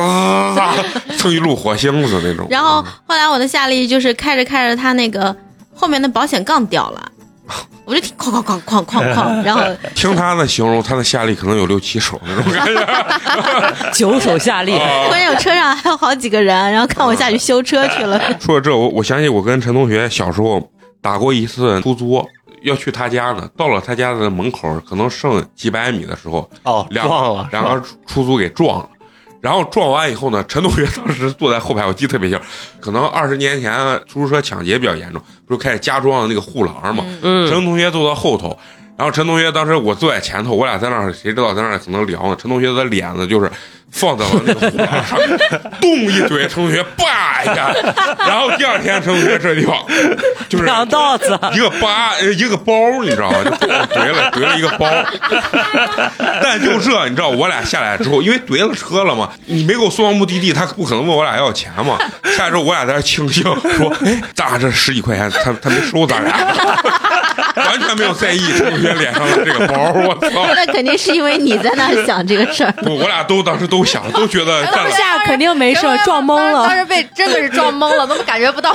呲呲蹭一路火星子那种。然后后来我的夏利就是开着开着，它那个后面的保险杠掉了，我就听哐哐哐哐哐哐，然后听他的形容，他的下力可能有六七手那种感觉。九手下力，关键我车上还有好几个人，然后看我下去修车去了。说到这，我我想起我跟陈同学小时候打过一次出租，要去他家呢。到了他家的门口，可能剩几百米的时候，哦，两撞了，两个出出租给撞了。然后撞完以后呢，陈同学当时坐在后排，我记得特别清。可能二十年前出租车抢劫比较严重，不是开始加装的那个护栏嘛。嗯，陈同学坐在后头，然后陈同学当时我坐在前头，我俩在那儿，谁知道在那儿可能聊呢？陈同学的脸呢就是放在了那个护栏上，咚一怼，陈同学叭一下，然后第二天陈同学这地方就是两道子，一个疤，呃一个包，你知道吗？就怼了怼了一个包。但就这，你知道，我俩下来之后，因为怼了车了嘛，你没给我送到目的地，他不可能问我俩要钱嘛。下来之后，我俩在那庆幸说：“哎，咱俩这十几块钱，他他没收咱俩，完全没有在意陈同学脸上的这个包。我操！那肯定是因为你在那想这个事儿。不，我俩都当时都想，都觉得占了。下肯定没事，撞懵了当。时被真的是撞懵了，怎么感觉不到？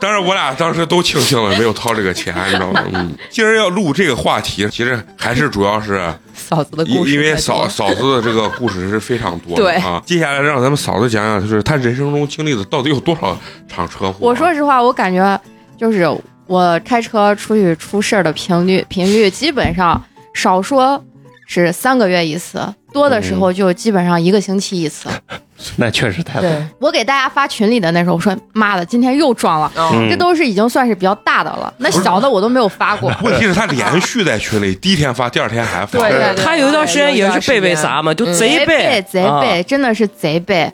但 是，我俩当时都庆幸了，没有掏这个钱，你知道吗？嗯，今儿要录这个话题，其实还是主要是。嫂子的故事，因为嫂嫂子的这个故事是非常多的对啊。接下来让咱们嫂子讲讲，就是她人生中经历的到底有多少场车祸啊、我说实话，我感觉就是我开车出去出事儿的频率频率，基本上少说是三个月一次，多的时候就基本上一个星期一次。那确实太多。对，我给大家发群里的那时候，我说妈的，今天又撞了，嗯这都是已经算是比较大的了，那小的我都没有发过。问题是他连续在群里，第一天发，第二天还发。对对对他有一段时间也是背背啥嘛，就贼背，贼背，真的是贼背。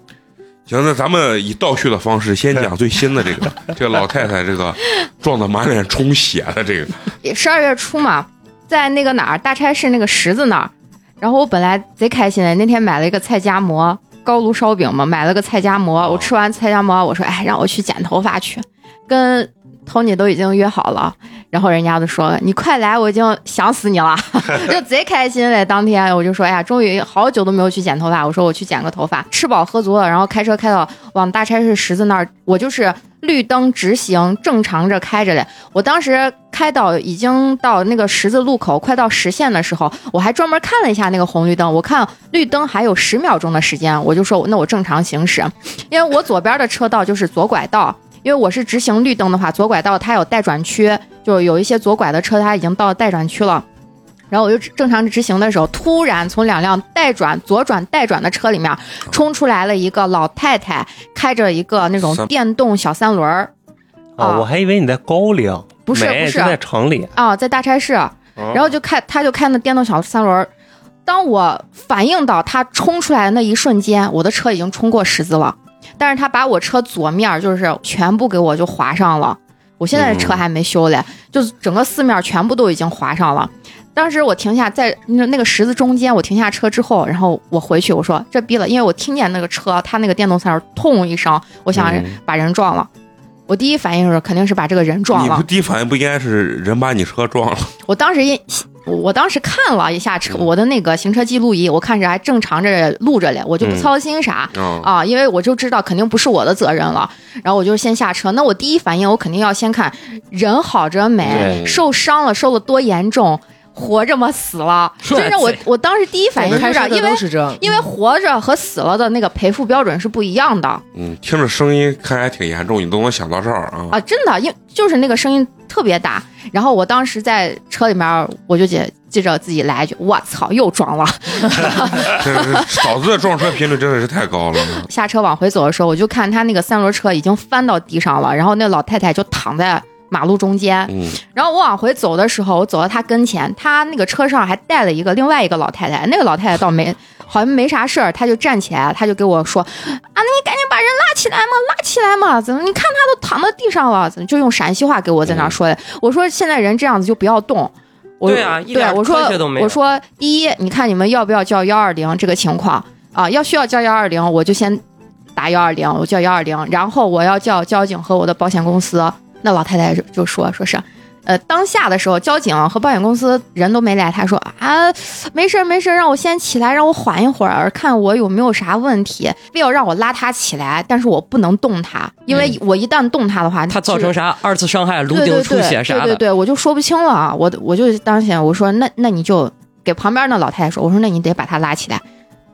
行，那咱们以倒叙的方式，先讲最新的这个，这个老太太这个撞得满脸充血的这个，十二月初嘛，在那个哪儿大差市那个十字那儿，然后我本来贼开心的，那天买了一个菜夹馍，高炉烧饼嘛，买了个菜夹馍。我吃完菜夹馍，我说哎，让我去剪头发去，跟 Tony 都已经约好了。然后人家就说你快来，我已经想死你了，就贼开心嘞。当天我就说哎呀，终于好久都没有去剪头发，我说我去剪个头发，吃饱喝足了，然后开车开到往大差市十字那儿，我就是绿灯直行，正常着开着嘞。我当时开到已经到那个十字路口，快到实线的时候，我还专门看了一下那个红绿灯，我看绿灯还有十秒钟的时间，我就说那我正常行驶，因为我左边的车道就是左拐道，因为我是直行绿灯的话，左拐道它有待转区，就有一些左拐的车它已经到待转区了。然后我就正常直行的时候，突然从两辆待转左转待转的车里面冲出来了一个老太太，开着一个那种电动小三轮儿啊，啊我还以为你在高陵，不是不是在城里。啊，在大差市，然后就开，他就开那电动小三轮儿。当我反应到他冲出来的那一瞬间，我的车已经冲过十字了，但是他把我车左面就是全部给我就划上了。我现在车还没修嘞，就是整个四面全部都已经划上了。当时我停下在那那个十字中间，我停下车之后，然后我回去，我说这逼了，因为我听见那个车，他那个电动三轮痛一声，我想嗯把人撞了。我第一反应是肯定是把这个人撞了你不，第一反应不应该是人把你车撞了？我当时一，我当时看了一下车，我的那个行车记录仪，我看着还正常着录着嘞，我就不嗯。操心啥、啊，啊，因为我就知道肯定不是我的责任了。然后我就先下车，那我第一反应我肯定要先看人好着没，受伤了受了多严重，活着吗死了？真是我我当时第一反应就是因为都是这，因为活着和死了的那个赔付标准是不一样的嗯，听着声音看起来挺严重，你都能想到这儿啊。啊，真的，因就是那个声音特别大。然后我当时在车里面，我就记记着自己来一句：“我操，又撞了。”嫂子的撞车频率真的是太高了。下车往回走的时候，我就看他那个三轮车已经翻到地上了，然后那老太太就躺在马路中间。嗯，然后我往回走的时候，我走到他跟前，他那个车上还带了一个另外一个老太太，那个老太太倒没好像没啥事儿，她就站起来，她就给我说：“啊，那你赶紧把人拉起来嘛，拉起来嘛！怎么你看他都躺到地上了？怎么就用陕西话给我在那儿说的？我说现在人这样子就不要动。”我对啊一点对我说我说第一，你看你们要不要叫幺二零这个情况啊？要需要叫幺二零，我就先打幺二零，我叫幺二零，然后我要叫交警和我的保险公司。那老太太就就说说是，呃，当下的时候，交警和保险公司人都没来，她说啊，没事儿没事儿，让我先起来，让我缓一会儿，看我有没有啥问题，非要让我拉他起来，但是我不能动他，因为我一旦动他的话，他造就是成啥二次伤害、颅顶出血对啥的，对对对，我就说不清了啊，我我就当下我说那那你就给旁边那老太太说，我说那你得把他拉起来。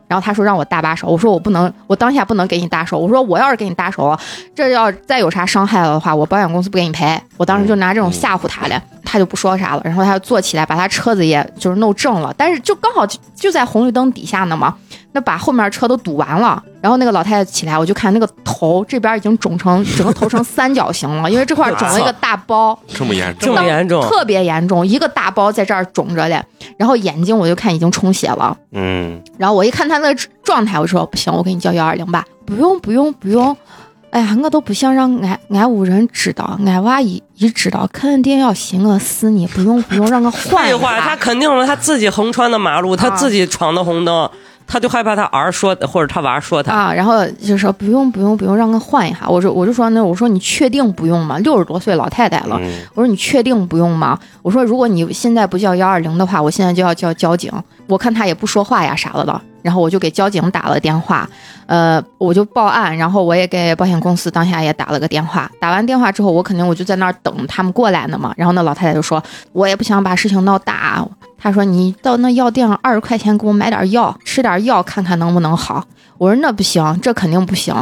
然后他说让我搭把手，我说我不能，我当下不能给你搭手。我说我要是给你搭手，这要再有啥伤害了的话，我保险公司不给你赔。我当时就拿这种吓唬他嘞，他就不说啥了。然后他就坐起来，把他车子也就是弄正了，但是就刚好就在红绿灯底下呢嘛，那把后面车都堵完了。然后那个老太太起来，我就看那个头这边已经肿成整个头成三角形了，因为这块肿了一个 大包。这么严重这？么严重，特别严重，一个大包在这儿肿着嘞，然后眼睛我就看已经充血了，嗯，然后我一看他那个状态，我说不行，我给你叫幺二零吧，不用不用不用，哎呀，我都不想让俺俺屋人知道，俺娃一一知道肯定要寻我死你，不用不用，让我换一废话，他。肯定他自己横穿的马路，他啊自己闯的红灯，他就害怕他儿说或者他娃说他。啊，然后就说不用不用不用，让他换一下。我说我就说那我说你确定不用吗？六十多岁老太太了，嗯我说你确定不用吗？我说如果你现在不叫幺二零的话，我现在就要叫交警。我看他也不说话呀啥的了，然后我就给交警打了电话，呃，我就报案，然后我也给保险公司当下也打了个电话。打完电话之后，我肯定我就在那儿等他们过来呢嘛。然后那老太太就说，我也不想把事情闹大。她说你到那药店二十块钱给我买点药，吃点药看看能不能好。我说那不行，这肯定不行。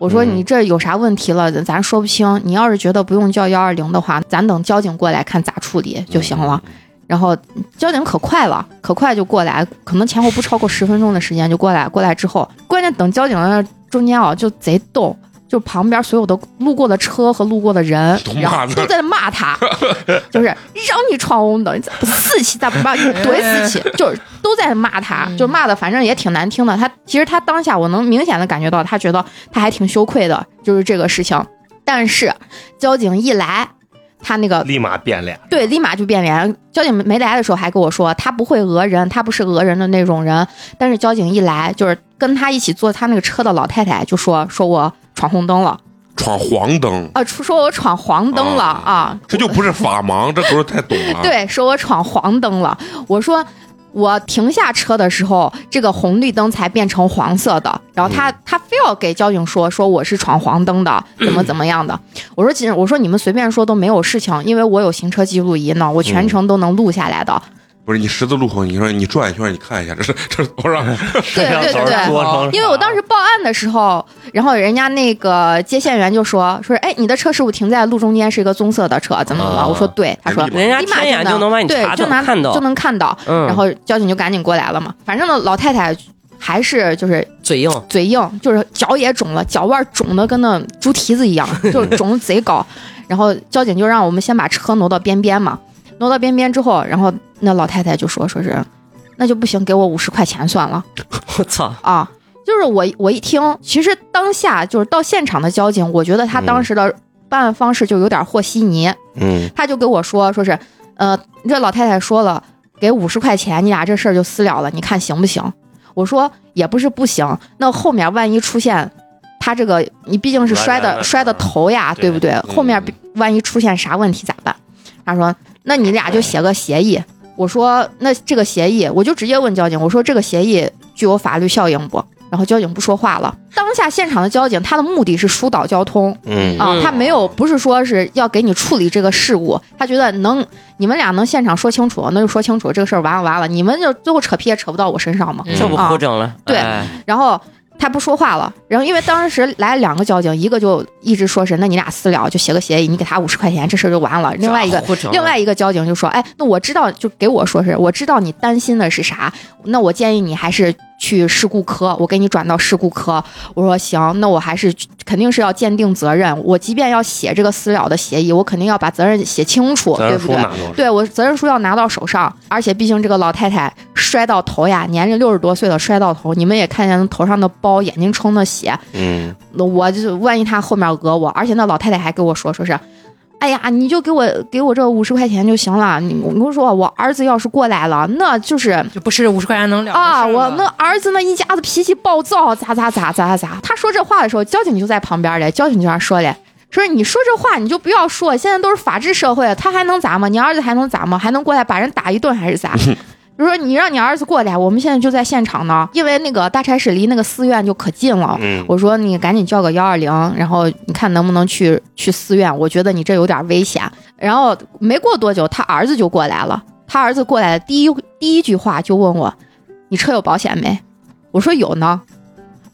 我说嗯你这有啥问题了，咱咱说不清。你要是觉得不用叫幺二零的话，咱等交警过来看咋处理就行了。然后交警可快了，可快就过来，可能前后不超过十分钟的时间就过来。过来之后，关键等交警的中间啊，就贼逗，就旁边所有的路过的车和路过的人都，骂他然后都在骂他，就是让你闯红灯，你咋不死气，咋不把你怼死气，就是都在骂他，就骂的反正也挺难听的。他其实他当下我能明显的感觉到，他觉得他还挺羞愧的，就是这个事情。但是交警一来，他那个立马变脸。对，立马就变脸。交警没来的时候还跟我说，他不会讹人，他不是讹人的那种人。但是交警一来，就是跟他一起坐他那个车的老太太就说说我闯红灯了，闯黄灯，啊，说我闯黄灯了啊啊，这就不是法盲，这不是太懂了。，对，说我闯黄灯了。我说我停下车的时候，这个红绿灯才变成黄色的。然后他、他非要给交警说说我是闯黄灯的，怎么怎么样的。我说其实我说你们随便说都没有事情，因为我有行车记录仪呢，我全程都能录下来的。不是你十字路口，你说你转一圈，你看一下，这是这是多少？对 对对对。因为我当时报案的时候，然后人家那个接线员就说说，哎，你的车是不是停在路中间，是一个棕色的车，怎么怎么我说对，他说立马人家立马天眼就能把你查对就拿到看到就，能看到，嗯，然后交警就赶紧过来了嘛。反正呢，老太太还是就是嘴硬，嘴硬，就是脚也肿了，脚腕肿的跟那猪蹄子一样，就肿的贼高。然后交警就让我们先把车挪到边边嘛，挪到边边之后，然后那老太太就说说是，那就不行，给我五十块钱算了 我操，啊。就是我我一听，其实当下就是到现场的交警，我觉得他当时的办案方式就有点和稀泥。嗯，他就跟我说，说是，呃，这老太太说了，给五十块钱，你俩这事儿就私了了，你看行不行？我说也不是不行，那后面万一出现他这个，你毕竟是摔的摔的头呀，对对不对？嗯后面万一出现啥问题咋办？他说，那你俩就写个协议。我说，那这个协议，我就直接问交警，我说这个协议具有法律效应不？然后交警不说话了。当下现场的交警，他的目的是疏导交通，嗯啊，嗯他没有不是说是要给你处理这个事故，他觉得能你们俩能现场说清楚，那就说清楚这个事儿完了完了，你们就最后扯皮也扯不到我身上嘛。嗯这不啊胡整了？对哎然后他不说话了，然后因为当时来了两个交警，一个就一直说是那你俩私聊就写个协议，你给他五十块钱，这事儿就完了。另外一个另外一个交警就说：“哎，那我知道，就给我说是，我知道你担心的是啥，那我建议你还是去事故科，我给你转到事故科。”我说：“行，那我还是肯定是要鉴定责任，我即便要写这个私了的协议，我肯定要把责任写清楚，对不对？对我责任书要拿到手上，而且毕竟这个老太太摔到头呀，年龄六十多岁了，摔到头，你们也看见头上的包，眼睛冲的血，嗯，那我就万一她后面讹我，而且那老太太还跟我说，说是，哎呀，你就给我给我这五十块钱就行了。你我跟你说，我儿子要是过来了，那就是就不是五十块钱能了的啊，我那儿子那一家子脾气暴躁，咋咋咋咋咋。他说这话的时候，交警就在旁边嘞，交警就这样说嘞。说你说这话你就不要说，现在都是法治社会，他还能咋嘛？你儿子还能咋嘛？还能过来把人打一顿还是咋？就说你让你儿子过来，我们现在就在现场呢，因为那个大差市离那个寺院就可近了。嗯我说你赶紧叫个幺二零，然后你看能不能去去寺院？我觉得你这有点危险。然后没过多久，他儿子就过来了。他儿子过来的第一第一句话就问我：“你车有保险没？”我说有呢。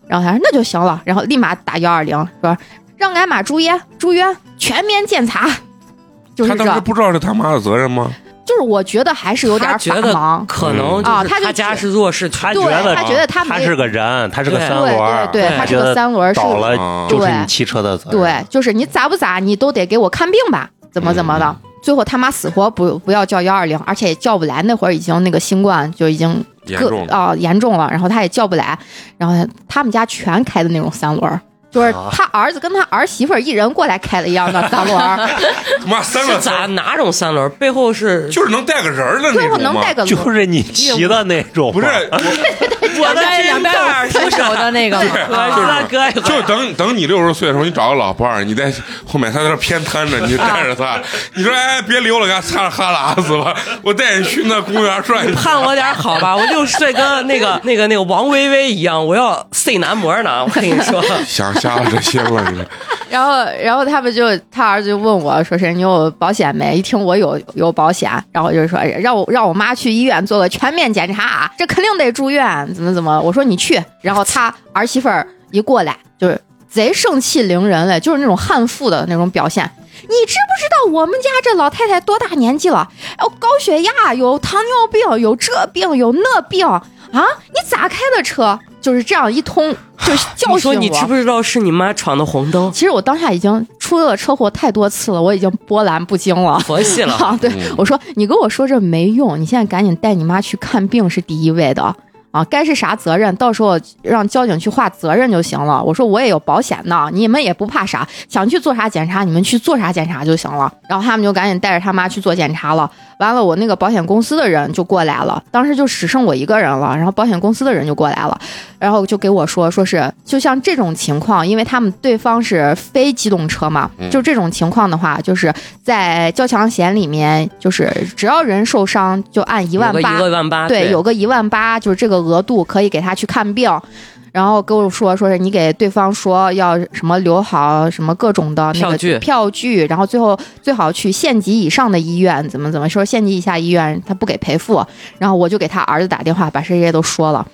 然后他说那就行了，然后立马打幺二零说让俺妈住院住院全面检查。就是他当时，不知道是他妈的责任吗？就是我觉得还是有点法盲。可能啊他他家是弱势群觉得他觉得他没他是个人，他是个对三轮，对对对，他是个三轮儿，是倒了啊就是对你汽车的责任。对，就是你咋不咋，你都得给我看病吧，怎么怎么的。最后他妈死活不不要叫幺二零，而且也叫不来，那会儿已经那个新冠就已经各严重啊、严重了，然后他也叫不来，然后他们家全开的那种三轮儿。就是啊他儿子跟他儿媳妇儿一人过来开了一样的 三轮儿，妈三个是咋哪种三轮？背后是就是能带个人儿的那种吗？能带个轮就是你骑的那种，不是，我的两边有扶手的那个嘛，哥哥就等等你六十岁的时候，你找个老伴儿，你在后面他在那偏瘫着，你就带着他，你说哎别溜了，给他擦着哈喇子吧，我带你去那公园转一圈。盼我点好吧，我六十岁跟那个那个那个王薇薇一样，我要塞男模呢。我跟你说，想瞎了这些问题，然后，然后他们就他儿子就问我说是你有保险没？一听我有有保险，然后就说让我让我妈去医院做个全面检查，这肯定得住院，怎么怎么？我说你去。然后他儿媳妇儿一过来就是贼盛气凌人嘞，就是那种悍妇的那种表现。你知不知道我们家这老太太多大年纪了？有高血压，有糖尿病，有这病，有那病啊！你咋开的车？就是这样一通，就是 教训我说你知不知道是你妈闯的红灯？其实我当下已经出了车祸太多次了，我已经波澜不惊了。佛系了，啊，对，我说你跟我说这没用，你现在赶紧带你妈去看病是第一位的啊，该是啥责任，到时候让交警去划责任就行了。我说我也有保险呢，你们也不怕啥，想去做啥检查，你们去做啥检查就行了。然后他们就赶紧带着他妈去做检查了。完了，我那个保险公司的人就过来了，当时就只剩我一个人了，然后保险公司的人就过来了，然后就给我说，说是就像这种情况，因为他们对方是非机动车嘛，嗯就这种情况的话，就是在交强险里面，就是只要人受伤就按一万有个八一，万八，对，有个一万八，就是这个额度可以给他去看病。然后跟我说，说是你给对方说要什么留好什么各种的那个票据票据，然后最后最好去县级以上的医院，怎么怎么说，县级以下医院他不给赔付。然后我就给他儿子打电话，把这些都说了。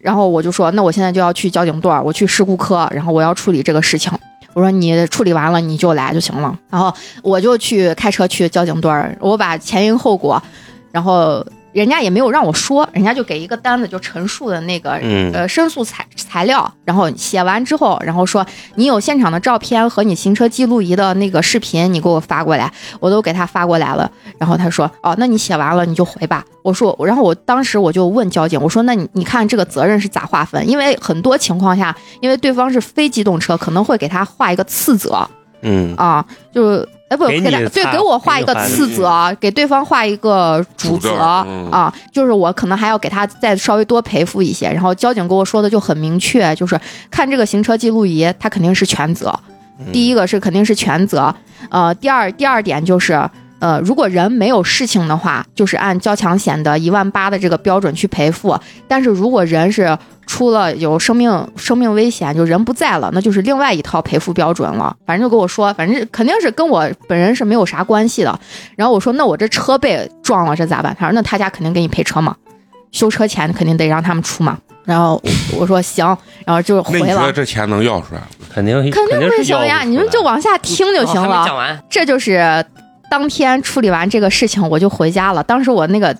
然后我就说，那我现在就要去交警队儿，我去事故科，然后我要处理这个事情。我说你处理完了你就来就行了。然后我就去开车去交警队儿，我把前因后果，然后人家也没有让我说，人家就给一个单子就陈述的那个嗯呃申诉材材料，然后写完之后，然后说你有现场的照片和你行车记录仪的那个视频，你给我发过来，我都给他发过来了。然后他说哦，那你写完了你就回吧。我说，然后我当时我就问交警，我说那你你看这个责任是咋划分？因为很多情况下，因为对方是非机动车，可能会给他划一个次责嗯，啊，就是。哎，不，给给他对，给我画一个次责，给对方画一个主责主责嗯啊，就是我可能还要给他再稍微多赔付一些。然后交警跟我说的就很明确，就是看这个行车记录仪，他肯定是全责。第一个是肯定是全责，呃，第二第二点就是。呃，如果人没有事情的话，就是按交强险的一万八的这个标准去赔付。但是如果人是出了有生命生命危险，就人不在了，那就是另外一套赔付标准了。反正就跟我说，反正肯定是跟我本人是没有啥关系的。然后我说，那我这车被撞了，这咋办？他说，那他家肯定给你赔车嘛，修车钱肯定得让他们出嘛。然后我说行，然后就回那你觉得。这钱能要出来吗？肯定肯定不行呀，你们就往下听就行了。讲完，这就是当天处理完这个事情，我就回家了。当时我那个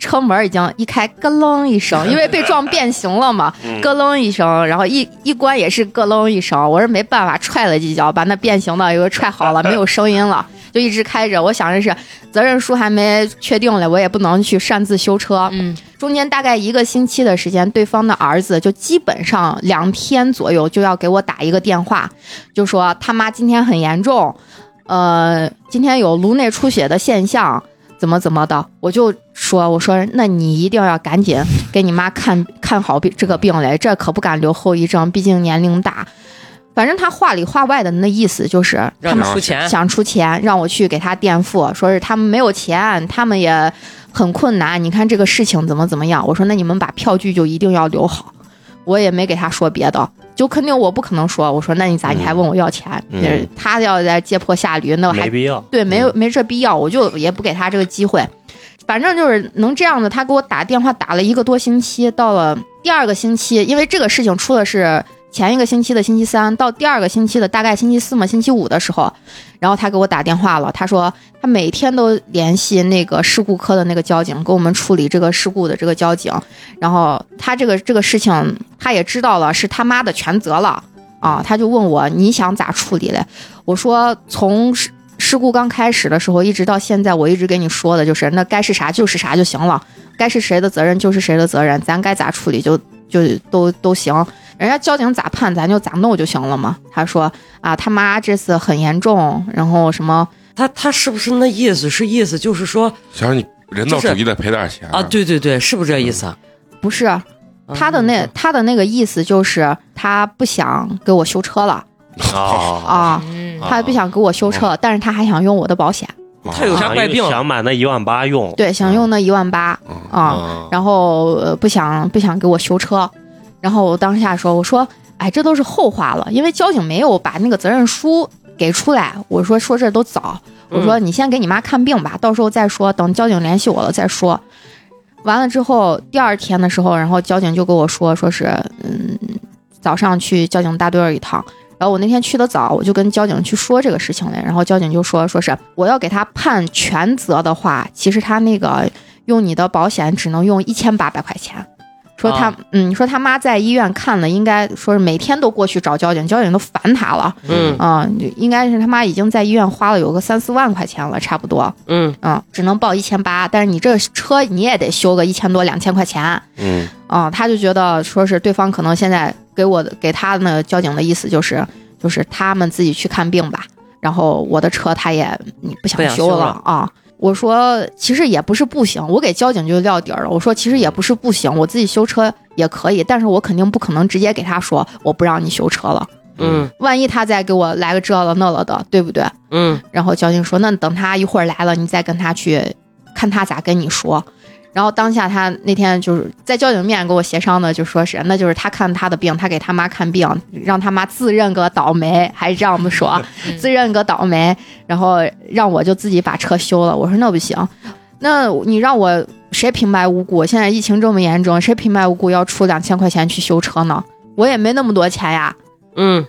车门已经一开，咯楞一声，因为被撞变形了嘛，嗯咯楞一声，然后一一关也是咯楞一声。我是没办法踹了几脚，把那变形的又踹好了，没有声音了，就一直开着。我想着是责任书还没确定嘞，我也不能去擅自修车。嗯，中间大概一个星期的时间，对方的儿子就基本上两天左右就要给我打一个电话，就说他妈今天很严重，呃，今天有颅内出血的现象，怎么怎么的，我就说我说那你一定要赶紧给你妈看看好病这个病嘞，这可不敢留后遗症，毕竟年龄大。反正他话里话外的那意思就是他让们出钱，想出钱让我去给他垫付，说是他们没有钱，他们也很困难。你看这个事情怎么怎么样？我说那你们把票据就一定要留好。我也没给他说别的，就肯定我不可能说。我说那你咋你还问我要钱？嗯就是他要在借坡下驴，那我还没必要。对，没有没这必要，我就也不给他这个机会。反正就是能这样的，他给我打电话打了一个多星期，到了第二个星期，因为这个事情出的是前一个星期的星期三，到第二个星期的大概星期四嘛、星期五的时候，然后他给我打电话了，他说他每天都联系那个事故科的那个交警，给我们处理这个事故的这个交警，然后他这个这个事情他也知道了，是他妈的全责了啊，他就问我你想咋处理嘞？我说从事事故刚开始的时候，一直到现在，我一直跟你说的就是，那该是啥就是啥就行了，该是谁的责任就是谁的责任，咱该咋处理就就都都行，人家交警咋判咱就咋弄就行了嘛。他说啊，他妈这次很严重，然后什么他他是不是那意思？是意思就是说想让你人道主义的赔点钱啊，对对对，是不是这意思啊？不是他的那他的那个意思就是他不想给我修车了。啊，他不想给我修车，但是他还想用我的保险，他有啥怪病？想把那一万八用对，想用那一万八啊。啊，然后呃不想不想给我修车，然后我当下说我说哎这都是后话了，因为交警没有把那个责任书给出来，我说说这都早，我说你先给你妈看病吧，到时候再说，等交警联系我了再说。完了之后，第二天的时候，然后交警就跟我说，说是嗯早上去交警大队儿一趟。然后我那天去的早，我就跟交警去说这个事情了。然后交警就说，说是我要给他判全责的话，其实他那个用你的保险只能用一千八百块钱。说他、啊嗯说他妈在医院看了，应该说是每天都过去找交警，交警都烦他了。嗯啊、应该是他妈已经在医院花了有个三四万块钱了，差不多。嗯嗯，只能报一千八，但是你这车你也得修个一千多两千块钱。嗯啊、他就觉得说是对方可能现在给我的给他那个交警的意思就是就是他们自己去看病吧，然后我的车他也你不想修了啊。我说其实也不是不行，我给交警就撂底儿了。我说其实也不是不行，我自己修车也可以，但是我肯定不可能直接给他说我不让你修车了，嗯万一他再给我来个这了那了的，对不对？嗯然后交警说：“那等他一会儿来了，你再跟他去，看他咋跟你说。”然后当下他那天就是在交警面跟我协商的，就说是那就是他看他的病，他给他妈看病，让他妈自认个倒霉，还是这样子说，自认个倒霉，然后让我就自己把车修了。我说那不行，那你让我谁平白无故？现在疫情这么严重，谁平白无故要出两千块钱去修车呢？我也没那么多钱呀。嗯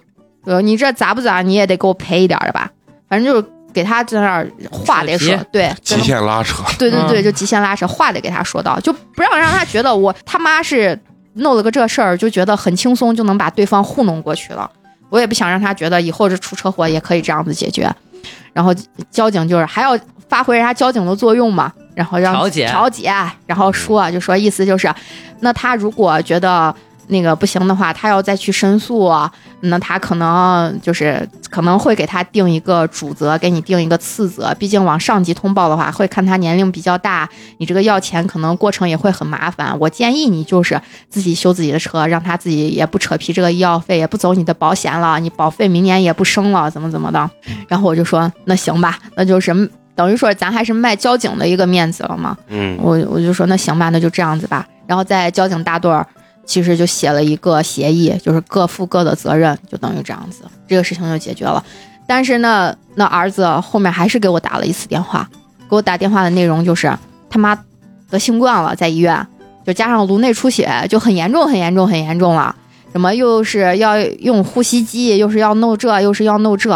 呃，你这咋不咋，你也得给我赔一点儿的吧？反正就是给他在那儿话得说，对，极限拉扯，对对对，嗯就极限拉扯，话得给他说到，就不让让他觉得我他妈是弄了个这事儿，就觉得很轻松就能把对方糊弄过去了。我也不想让他觉得以后这出车祸也可以这样子解决。然后交警就是还要发挥人家交警的作用嘛，然后让调解调解，然后说就说意思就是，那他如果觉得那个不行的话，他要再去申诉，那他可能就是可能会给他定一个主责，给你定一个次责。毕竟往上级通报的话，会看他年龄比较大，你这个要钱可能过程也会很麻烦。我建议你就是自己修自己的车，让他自己也不扯皮这个医药费，也不走你的保险了，你保费明年也不升了，怎么怎么的。然后我就说那行吧，那就是等于说咱还是卖交警的一个面子了嘛。嗯我我就说那行吧，那就这样子吧。然后在交警大队儿，其实就写了一个协议，就是各负各的责任，就等于这样子，这个事情就解决了。但是呢，那儿子后面还是给我打了一次电话，给我打电话的内容就是他妈得新冠了，在医院，就加上颅内出血，就很严重，很严重，很严重了。什么又是要用呼吸机，又是要弄这，又是要弄这。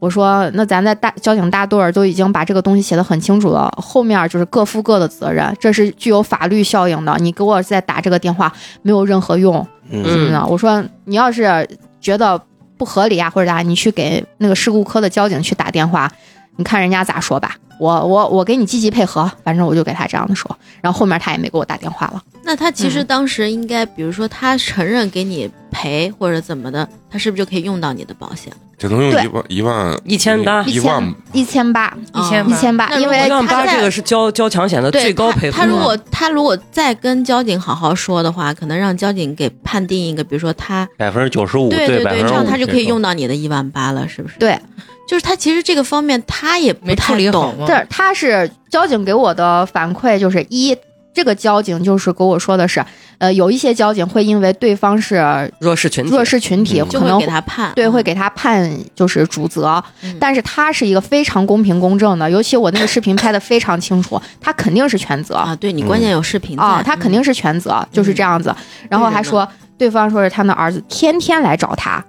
我说，那咱在大交警大队儿都已经把这个东西写得很清楚了，后面就是各负各的责任，这是具有法律效应的。你给我再打这个电话没有任何用，嗯怎么的？我说你要是觉得不合理啊或者啥，你去给那个事故科的交警去打电话，你看人家咋说吧。我我我给你积极配合，反正我就给他这样的说，然后后面他也没给我打电话了。那他其实嗯当时应该，比如说他承认给你赔或者怎么的，他是不是就可以用到你的保险？只能用一万一万一千八一万一千八，一千一千八，因为一万八这个是交交强险的最高赔付他。如果他如果再跟交警好好说的话，可能让交警给判定一个，比如说他百分之九十五对对对，百分之这样他就可以用到你的一万八了，是不是？对，就是他其实这个方面他也不没处太懂，理好吗？这他是交警给我的反馈，就是一，这个交警就是给我说的是，呃，有一些交警会因为对方是弱势群体，弱势群体，嗯。可能就会给他判，对会给他判就是主责，嗯。但是他是一个非常公平公正的，尤其我那个视频拍的非常清楚，他肯定是全责啊，对你关键有视频在啊，他肯定嗯是全责，就是这样子。然后还说对方说是他那儿子天天来找他。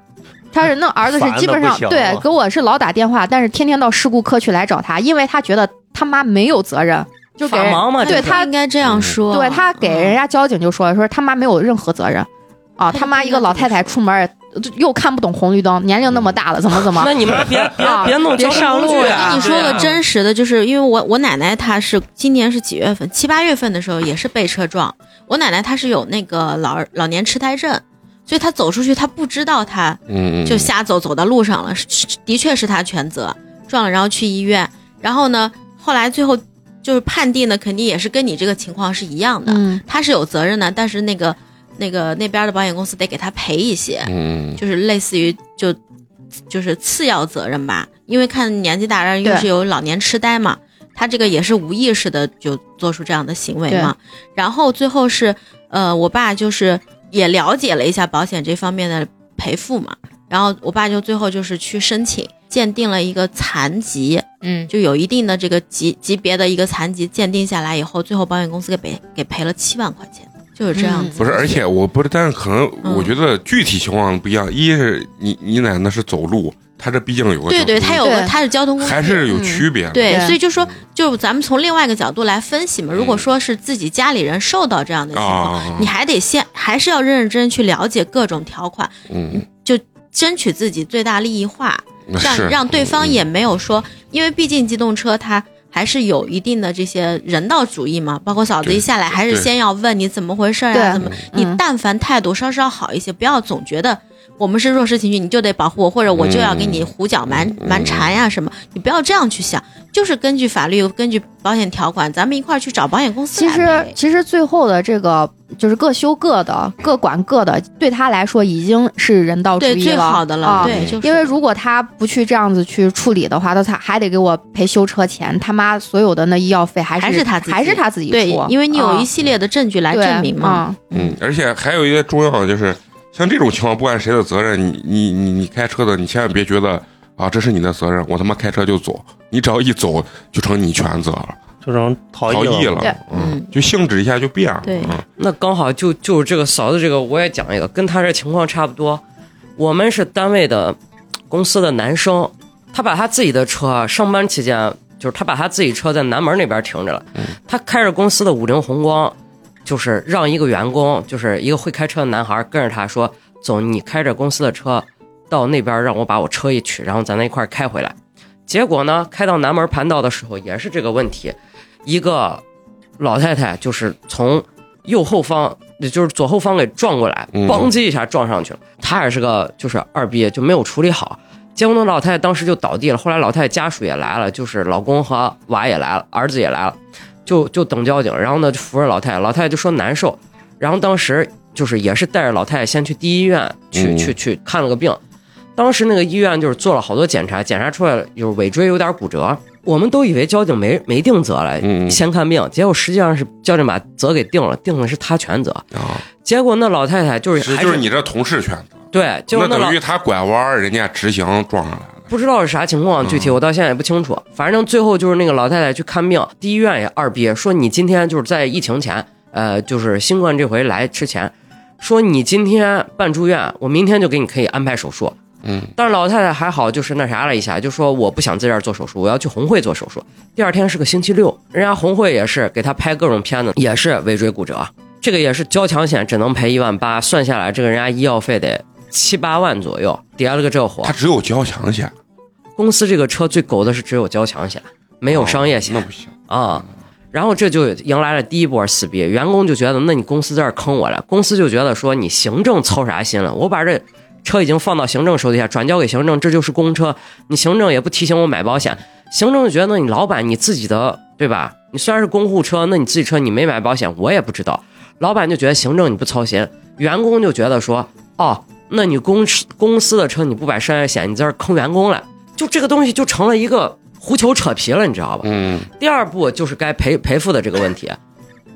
他是那儿子是基本上对给我是老打电话，但是天天到事故科去来找他，因为他觉得他妈没有责任，就给对他应该这样说，对他给人嗯家交警就说说他妈没有任何责任啊，他妈一个老太太出门又看不懂红绿灯，年龄那么大了，怎么 怎么那你们别别啊别弄别上路呀啊！跟你说个真实的，就是因为我我奶奶她是今年是几月份？七八月份的时候也是被车撞。我奶奶她是有那个老老年痴呆症，所以她走出去她不知道她嗯，嗯就瞎走走到路上了，的确是她全责撞了，然后去医院，然后呢，后来最后就是判定的肯定也是跟你这个情况是一样的，嗯。她是有责任的，但是那个那个那边的保险公司得给他赔一些，嗯，就是类似于就就是次要责任吧，因为看年纪大了，又是有老年痴呆嘛，他这个也是无意识的就做出这样的行为嘛。然后最后是呃，我爸就是也了解了一下保险这方面的赔付嘛，然后我爸就最后就是去申请鉴定了一个残疾，嗯，就有一定的这个级级别的一个残疾鉴定下来以后，最后保险公司给赔给赔了七万块钱，就是这样子。不是，而且我不是，但是可能嗯。我觉得具体情况不一样。一是你你奶奶是走路，她这毕竟有个对对，她有个对。它是交通工具，还是有区别的。对，所以就说，就咱们从另外一个角度来分析嘛。如果说是自己家里人受到这样的情况，啊，你还得先还是要认认真真去了解各种条款，嗯，就争取自己最大利益化，让让对方嗯也没有说，因为毕竟机动车它。还是有一定的这些人道主义嘛，包括嫂子一下来，还是先要问你怎么回事啊？怎么？嗯你但凡态度稍稍好一些，不要总觉得我们是弱势群体，你就得保护我，或者我就要给你胡搅蛮嗯。蛮缠呀什么，你不要这样去想，就是根据法律、根据保险条款，咱们一块儿去找保险公司其实其实最后的这个就是各修各的，各管各的，对他来说已经是人道主对最义了好的了，啊对，就是。因为如果他不去这样子去处理的话，他他还得给我赔修车钱，他妈所有的那医药费还是还是他自己。还是他自己对，因为你有一啊系列的证据来证明嘛。啊。嗯，而且还有一个重要的就是，像这种情况，不管谁的责任，你你你你开车的，你千万别觉得啊这是你的责任，我他妈开车就走，你只要一走就成你全责了，就成逃逃逸逸了。嗯，就性质一下就变了，对嗯那刚好就就是这个嫂子这个，我也讲一个，跟他这情况差不多。我们是单位的公司的男生，他把他自己的车上班期间，就是他把他自己车在南门那边停着了，他开着公司的五菱宏光，就是让一个员工，就是一个会开车的男孩跟着他说：“走，你开着公司的车到那边，让我把我车一取，然后咱那一块儿开回来。”结果呢，开到南门盘道的时候也是这个问题，一个老太太就是从右后方，也就是左后方给撞过来，嘣叽一下撞上去了。她也是个就是二逼，就没有处理好。结果那老太太当时就倒地了，后来老太太家属也来了，就是老公和娃也来了，儿子也来了，就就等交警，然后呢就扶着老太太，老太太就说难受，然后当时就是也是带着老太太先去第一医院去、嗯。去去看了个病，当时那个医院就是做了好多检查，检查出来了就是尾椎有点骨折，我们都以为交警没没定责了，嗯。先看病，结果实际上是交警把责给定了，定的是他全责。啊，结果那老太太就是就是你这同事全责，对，结果那等于他拐弯，人家直行撞上来了，不知道是啥情况，具体我到现在也不清楚。反正最后就是那个老太太去看病，第一医院也二逼，说你今天就是在疫情前，呃，就是新冠这回来之前，说你今天办住院，我明天就给你可以安排手术。嗯，但是老太太还好，就是那啥了一下，就说我不想在这儿做手术，我要去红会做手术。第二天是个星期六，人家红会也是给他拍各种片子，也是尾椎骨折，这个也是交强险只能赔一万八，算下来这个人家医药费得七八万左右，叠了个这活他。只有交强险，公司这个车最狗的是只有交强险，没有商业险哦那不行，啊。然后这就迎来了第一波撕逼，员工就觉得，那你公司在这儿坑我了，公司就觉得说你行政操啥心了？我把这车已经放到行政手底下，转交给行政，这就是公车，你行政也不提醒我买保险，行政就觉得你老板你自己的对吧？你虽然是公户车，那你自己车你没买保险，我也不知道。老板就觉得行政你不操心，员工就觉得说，哦，那你公司公司的车你不买商业险，你在这儿坑员工了，就这个东西就成了一个胡球扯皮了，你知道吧？嗯第二步就是该赔赔付的这个问题。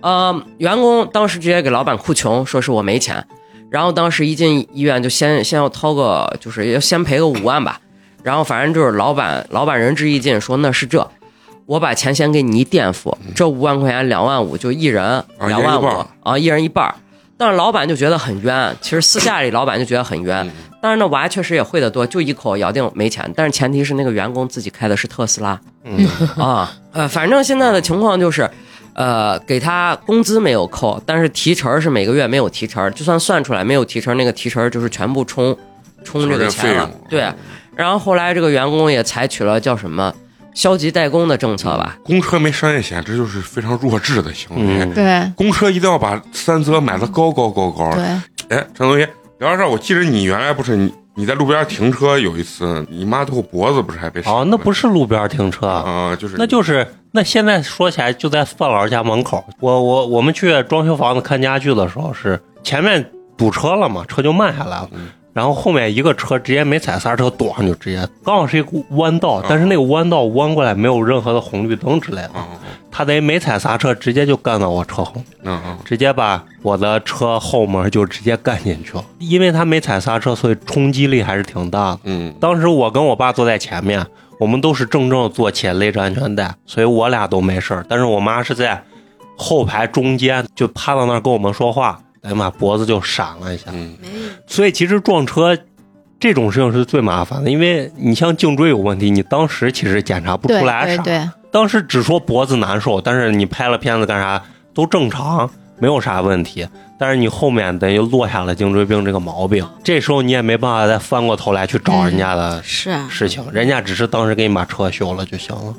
呃，员工当时直接给老板哭穷，说是我没钱。然后当时一进医院就先先要掏个，就是要先赔个五万吧。然后反正就是老板老板仁至义尽，说那是这，我把钱先给你垫付，这五万块钱两万五，就一人啊两万五啊，一人一半儿。但是老板就觉得很冤，其实私下里老板就觉得很冤。但是那娃确实也会的多，就一口咬定没钱。但是前提是那个员工自己开的是特斯拉，嗯，啊，呃，反正现在的情况就是，呃，给他工资没有扣，但是提成是每个月没有提成，就算算出来没有提成，那个提成就是全部充充这个钱了。对，然后后来这个员工也采取了叫什么消极怠工的政策吧，公车没商业险，这就是非常弱智的行为。嗯对公车一定要把三责买的高高高高的。对，哎，陈同学，聊到这儿，我记得你原来不是你你在路边停车有一次，你妈最后脖子不是还被哦，那不是是路边停车，啊，就是那就是那现在说起来就在范老师家门口。我我我们去装修房子看家具的时候，是前面堵车了嘛，车就慢下来了。嗯然后后面一个车直接没踩刹车，咣就直接，刚好是一个弯道，但是那个弯道弯过来没有任何的红绿灯之类的，他等于没踩刹车，直接就干到我车后直接把我的车后门就直接干进去了。因为他没踩刹车，所以冲击力还是挺大的。嗯当时我跟我爸坐在前面，我们都是正正坐且勒着安全带，所以我俩都没事儿。但是我妈是在后排中间，就趴到那儿跟我们说话，哎呀妈，脖子就闪了一下。嗯所以其实撞车这种事情是最麻烦的，因为你像颈椎有问题，你当时其实检查不出来啥，对对，当时只说脖子难受，但是你拍了片子干啥都正常，没有啥问题。但是你后面等于落下了颈椎病这个毛病，这时候你也没办法再翻过头来去找人家的是啊，事情，人家只是当时给你把车修了就行了。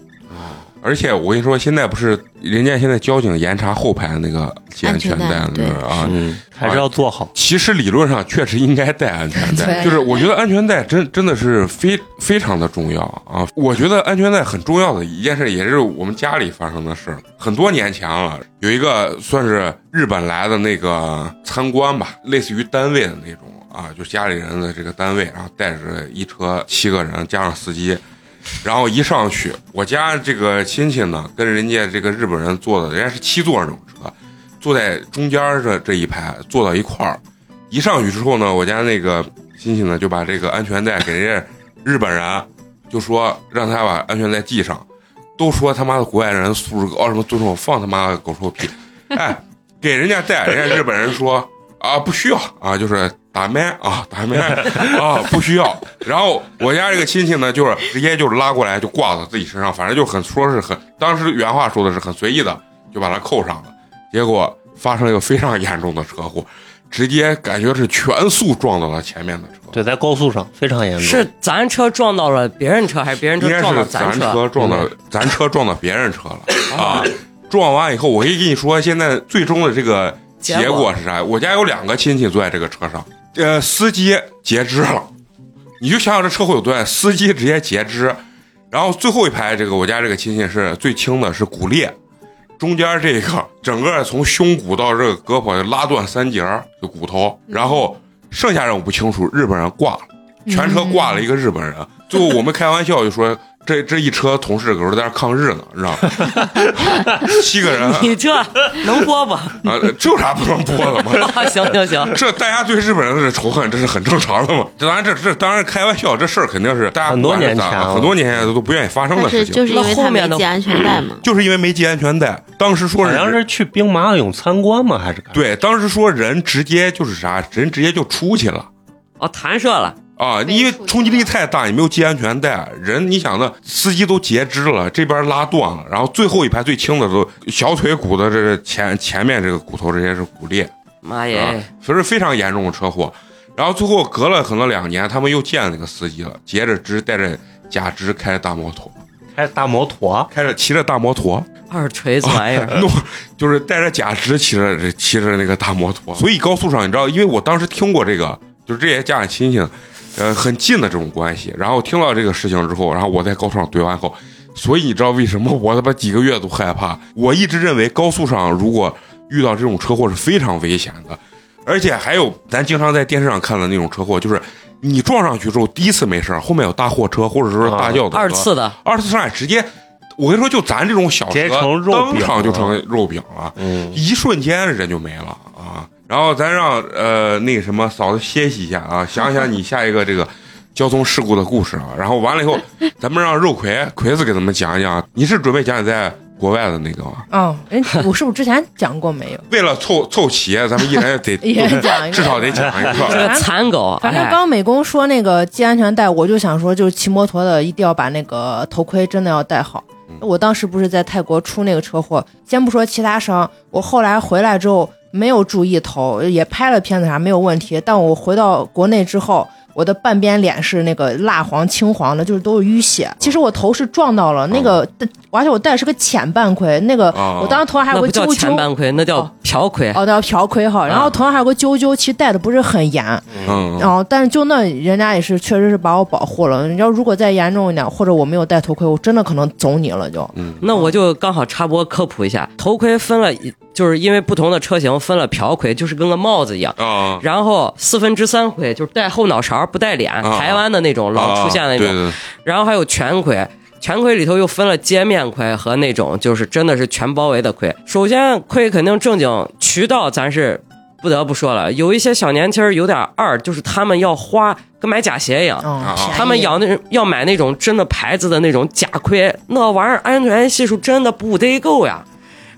而且我跟你说，现在不是人家现在交警严查后排那个系安全带安全带对啊。嗯，还是要做好。其实理论上确实应该带安全带，就是我觉得安全带真真的是非非常的重要啊！我觉得安全带很重要的一件事，也是我们家里发生的事。很多年前了，有一个算是日本来的那个参观吧，类似于单位的那种啊，就家里人的这个单位，然后带着一车七个人加上司机，然后一上去，我家这个亲戚呢，跟人家这个日本人坐的，人家是七座那种车，坐在中间这这一排，坐到一块儿。一上去之后呢，我家那个亲戚呢就把这个安全带给人家日本人，就说让他把安全带系上。都说他妈的国外人素质高，什么尊重，放他妈的狗臭屁！哎，给人家带，人家日本人说啊不需要啊，就是打麦啊打麦啊不需要。然后我家这个亲戚呢，就是直接就拉过来就挂到自己身上，反正就很说是很，当时原话说的是很随意的就把它扣上了。结果发生了一个非常严重的车祸，直接感觉是全速撞到了前面的车。对，在高速上非常严重。是咱车撞到了别人车，还是别人车撞到是咱车？车撞到咱车撞到别人车了 啊！撞完以后，我可以跟你说，现在最终的这个结果是啥？我家有两个亲戚坐在这个车上，呃，司机截肢了，你就想想这车祸有多严，司机直接截肢，然后最后一排这个我家这个亲戚是最轻的，是骨裂，中间这个整个从胸骨到这个胳膊拉断三节儿就骨头，然后剩下人我不清楚，日本人挂了，全车挂了一个日本人。最后我们开玩笑就说，这这一车同事搁这在那抗日呢，你知道吗？七个人啊，你这能播不？这有啥不能播的吗？啊 行行行，这大家对日本人的仇恨，这是很正常的嘛。当然，这这当然开玩笑，这事儿肯定是大家很多年前了很多年前都不愿意发生的事情。是就是因为他没那后面的系安全带嘛。就是因为没系安全带，当时说好像是去兵马俑参观吗？还是？对，当时说人直接就是啥，人直接就出去了哦，弹射了，啊，因为冲击力太大，你没有系安全带，人你想那司机都截肢了，这边拉断了，然后最后一排最轻的都小腿骨的这个前前面这个骨头这些是骨裂，啊妈耶！，所以是非常严重的车祸。然后最后隔了可能两年，他们又见那个司机了，截着肢，带着假肢，开着大摩托，开着大摩托，开着骑着大摩托，二锤子玩意儿，弄就是带着假肢骑着骑着那个大摩托。所以高速上你知道，因为我当时听过这个，就是这些家长亲戚，呃，很近的这种关系。然后听到这个事情之后，然后我在高速上怼完后，所以你知道为什么我他妈几个月都害怕？我一直认为高速上如果遇到这种车祸是非常危险的，而且还有咱经常在电视上看的那种车祸，就是你撞上去之后第一次没事儿后面有大货车或者说大轿子车，二次的，二次伤害直接，我跟你说，就咱这种小直接车，成肉当场就成肉饼了，嗯，一瞬间人就没了啊。然后咱让呃那个什么嫂子歇息一下啊，想想你下一个这个交通事故的故事啊。然后完了以后，咱们让肉葵葵子给咱们讲一讲，你是准备讲你在国外的那个吗？嗯，哎，我是不是之前讲过没有？为了凑凑齐，咱们一人得一人讲一个至少得讲一个。这个残狗，反正哎刚美工说那个系安全带，我就想说，就是骑摩托的一定要把那个头盔真的要戴好。我当时不是在泰国出那个车祸，先不说其他伤，我后来回来之后没有注意头，也拍了片子啥没有问题。但我回到国内之后，我的半边脸是那个蜡黄、青黄的，就是都是淤血。其实我头是撞到了那个，而且我戴的是个浅半盔，那个哦我当时头上还有个那不叫揪揪。前半盔，那叫哦瓢盔。哦，那叫瓢盔哈，然后头上还有个揪揪，其实戴的不是很严，嗯，然后，但是就那人家也是，确实是把我保护了。你要如果再严重一点，或者我没有戴头盔，我真的可能走你了就。那我就刚好插播科普一下，头盔分了，就是因为不同的车型分了瓢盔，就是跟个帽子一样。啊，然后四分之三盔就是戴后脑勺不带脸，啊台湾的那种老出现的那种。对对，然后还有全盔，全盔里头又分了街面盔和那种就是真的是全包围的盔。首先盔肯定正经渠道咱是不得不说了，有一些小年轻儿有点二，就是他们要花跟买假鞋一样。嗯，啊他们养那要买那种真的牌子的那种假盔，那玩意儿安全系数真的不得够呀。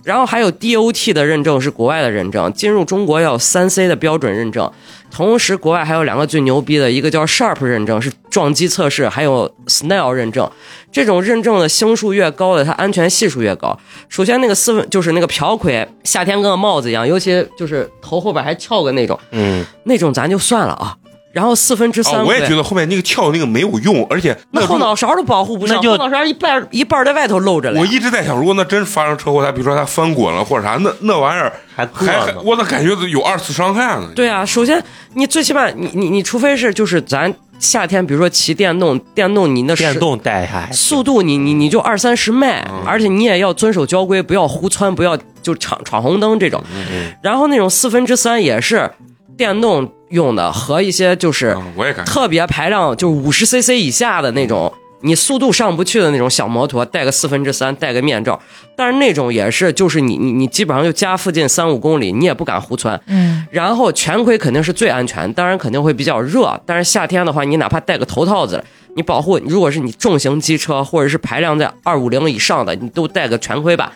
然后还有 DOT 的认证是国外的认证，进入中国要三 C 的标准认证。同时，国外还有两个最牛逼的，一个叫 Sharp 认证，是撞击测试，还有 Snell 认证。这种认证的星数越高的，它安全系数越高。首先，那个四分就是那个瓢盔，夏天跟个帽子一样，尤其就是头后边还翘个那种，嗯，那种咱就算了啊。然后四分之三哦，我也觉得后面那个跳那个没有用，而且那后脑勺都保护不上，那就后脑勺一半一半在外头露着了我。一直在想，如果那真发生车祸，他比如说他翻滚了或者啥，那那玩意儿还还还。我咋感觉有二次伤害呢？对啊，首先你最起码你你你除非是就是咱夏天，比如说骑电动，电动你那是电动带下，速度你你你就二三十迈，嗯而且你也要遵守交规，不要胡窜，不要就闯闯红灯这种。嗯然后那种四分之三也是电动用的，和一些就是嗯，我也感觉特别排量就五十 CC 以下的那种，你速度上不去的那种小摩托，戴个四分之三，戴个面罩。但是那种也是，就是你你你基本上就家附近三五公里，你也不敢胡窜。嗯，然后全盔肯定是最安全，当然肯定会比较热。但是夏天的话，你哪怕戴个头套子，你保护，如果是你重型机车或者是排量在二五零以上的，你都戴个全盔吧。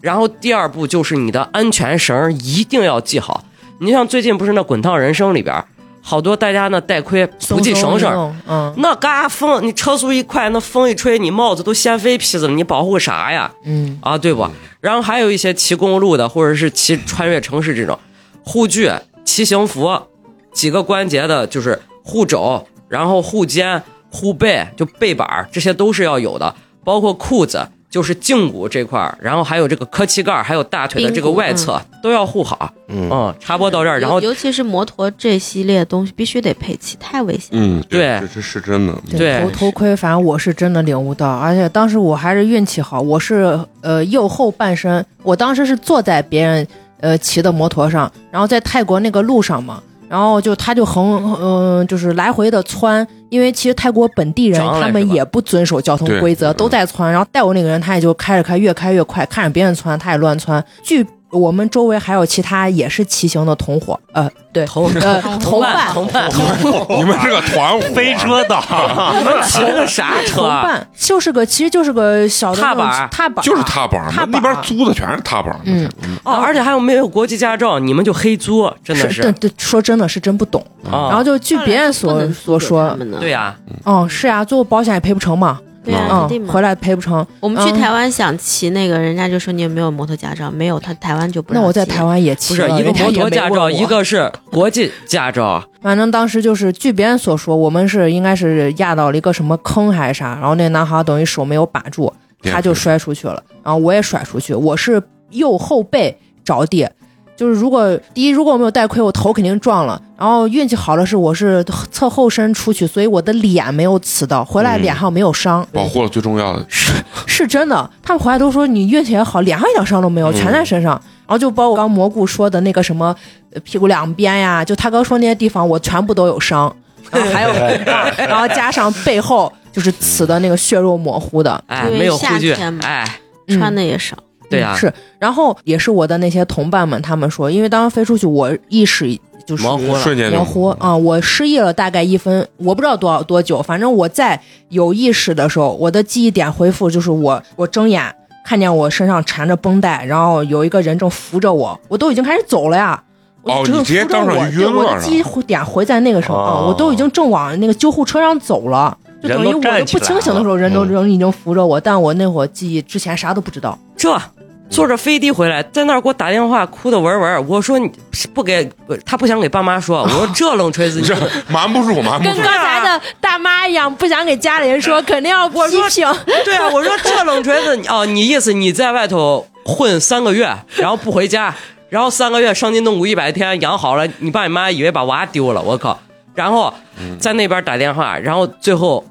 然后第二步就是你的安全绳一定要系好。你像最近不是那《滚烫人生》里边，好多大家那戴盔不系绳绳，嗯那嘎风，你车速一快，那风一吹，你帽子都掀飞皮子了，你保护啥呀？嗯，啊，对不？然后还有一些骑公路的，或者是骑穿越城市这种护具、骑行服，几个关节的，就是护肘，然后护肩、护背，就背板儿，这些都是要有的，包括裤子。就是胫骨这块儿，然后还有这个磕膝盖儿，还有大腿的这个外侧、都要护好。嗯嗯，插播到这儿，然后尤尤其是摩托这系列东西必须得配齐，太危险。嗯，对这这是真的。对头头盔，反正我是真的领悟到，而且当时我还是运气好，我是呃右后半身，我当时是坐在别人呃骑的摩托上，然后在泰国那个路上嘛，然后就他就横嗯、呃就是来回的窜，因为其实泰国本地人他们也不遵守交通规则，嗯都在窜，然后带我那个人他也就开着开，越开越快，看着别人窜他也乱窜，据。我们周围还有其他也是骑行的同伙，呃，对，同呃 同伴伴，同伴，你们是个团伙，飞车党，你们骑的个啥车同啊？伴就是个，其实就是个小的踏板踏板，就是踏板踏板那边租的全是踏板。嗯，哦，而且还有没有国际驾照，你们就黑租，真的对对，说真的是真不懂。啊。然后就据别人所所说，对呀、嗯，是呀，最后保险也赔不成嘛，对啊，嗯肯定，嘛回。来赔不成。我们去嗯台湾想骑那个，人家就说你有没有摩托驾照？没有，他台湾就不那让骑我在台湾也骑了，不是一个摩托驾照，一。个是国际驾照。反正当时就是据别人所说，我们是应该是压到了一个什么坑还是啥，然后那男孩等于手没有把住，他就摔出去了，然后我也甩出去，我是右后背着地。就是如果第一，如果我没有戴盔，我头肯定撞了。然后运气好的是我是侧后身出去，所以我的脸没有刺到，回来嗯脸上没有伤。保护了最重要的。是是真的，他们回来都说你运气也好，脸上一点伤都没有，嗯全在身上。然后就包括刚蘑菇说的那个什么呃屁股两边呀，就他刚说那些地方，我全部都有伤。然 后还有，啊 然后加上背后就是刺的那个血肉模糊的，哎，因为没有护具夏天，嘛穿的也少。对呀、是。然后也是我的那些同伴们，他们说，因为当时飞出去，我意识就是模糊了瞬间模糊啊、我失忆了大概一分，我不知道多少多久，反正我在有意识的时候，我的记忆点恢复就是我我睁眼看见我身上缠着绷带，然后有一个人正扶着我，我都已经开始走了呀。哦你直接扶着当场我就晕了我的记忆点回在那个时候，啊哦我都已经正往那个救护车上走了。就等于人都我都站起来不清醒的时候，了人都嗯人已经扶着我，但我那会儿记忆之前啥都不知道。这坐着飞的回来，在那儿给我打电话，哭的文文。我说你不给，他不想给爸妈说。我说 这冷锤子，你这瞒不住，瞒不住。跟刚才的大妈一样，不想给家里人说，肯定要批评。对啊，我说这冷锤子，哦，你意思你在外头混三个月，然后不回家，然后三个月伤筋动骨一百天养好了，你爸你妈以为把娃丢了，我靠！然后在那边打电话，然后最后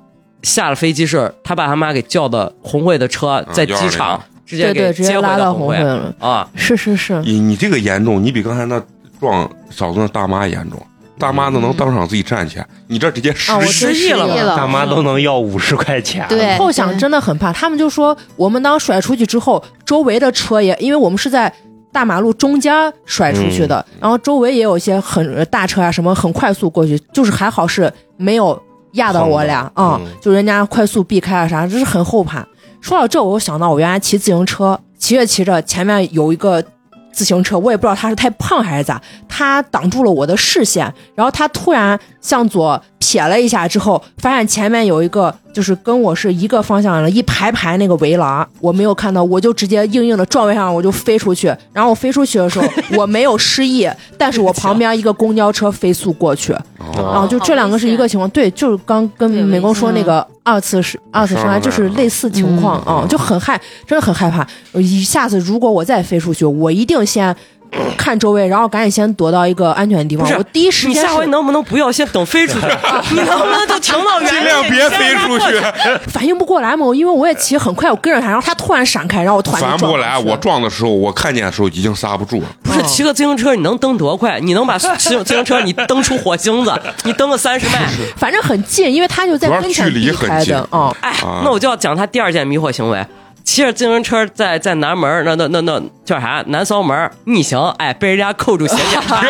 下了飞机是他爸他妈给叫的红会的车，在机场直接对对，给接回直接拉到红会。了。啊。是是是，你你这个严重，你比刚才那撞嫂子那大妈严重。大妈都能当场自己站起来，你这直接失啊，我失忆了。大妈都能要五十块钱。对。后想真的很怕，他们就说我们当甩出去之后，周围的车也，因为我们是在大马路中间甩出去的，然后周围也有一些很大车啊什么很快速过去，就是还好是没有压到我俩啊、嗯就人家快速避开啊啥，这是很后怕。说到这，我又想到我原来骑自行车，骑着骑着，前面有一个自行车，我也不知道他是太胖还是咋，他挡住了我的视线，然后他突然向左瞥了一下之后，发现前面有一个就是跟我是一个方向的一排排那个围栏，我没有看到，我就直接硬硬的撞位上，我就飞出去。然后我飞出去的时候，我没有失忆，但是我旁边一个公交车飞速过去，然后就这两个是一个情况。对，就是刚跟对美工说那个二次是二次伤害，就是类似情况啊、嗯就很害，真的很害怕。一下子如果我再飞出去，我一定先 看周围，然后赶紧先躲到一个安全的地方不。是我第一时间你下回能不能不要先等飞出去？你能不能就停到原地？尽量别飞出去，反应不过来嘛，因为我也骑很快，我跟着他，然后他突然闪开，然后我突然反应不过来。我撞的时候，我看见的时候已经刹不住了。不是骑个自行车，你能蹬多快？你能把自自行车你蹬出火星子？你蹬个三十迈？反正很近，因为他就在跟前距离很近开的，嗯，哎啊，那我就要讲他第二件迷惑行为。骑着自行车在在南门儿那那那那叫啥？南骚门儿逆行，哎，被人家扣住鞋检查，啊，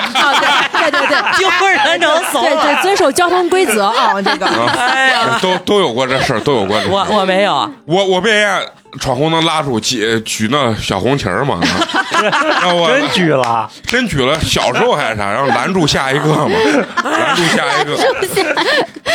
对对对对。丢人整怂对对，遵守交通规则啊，这个。哎呀，都都有过这事儿，都有过这事儿。我我没有，我我被人家闯红灯拉住举举那小红旗儿嘛，让我真举了，真举了，小时候还是啥，然后拦住下一个嘛，拦住下一个，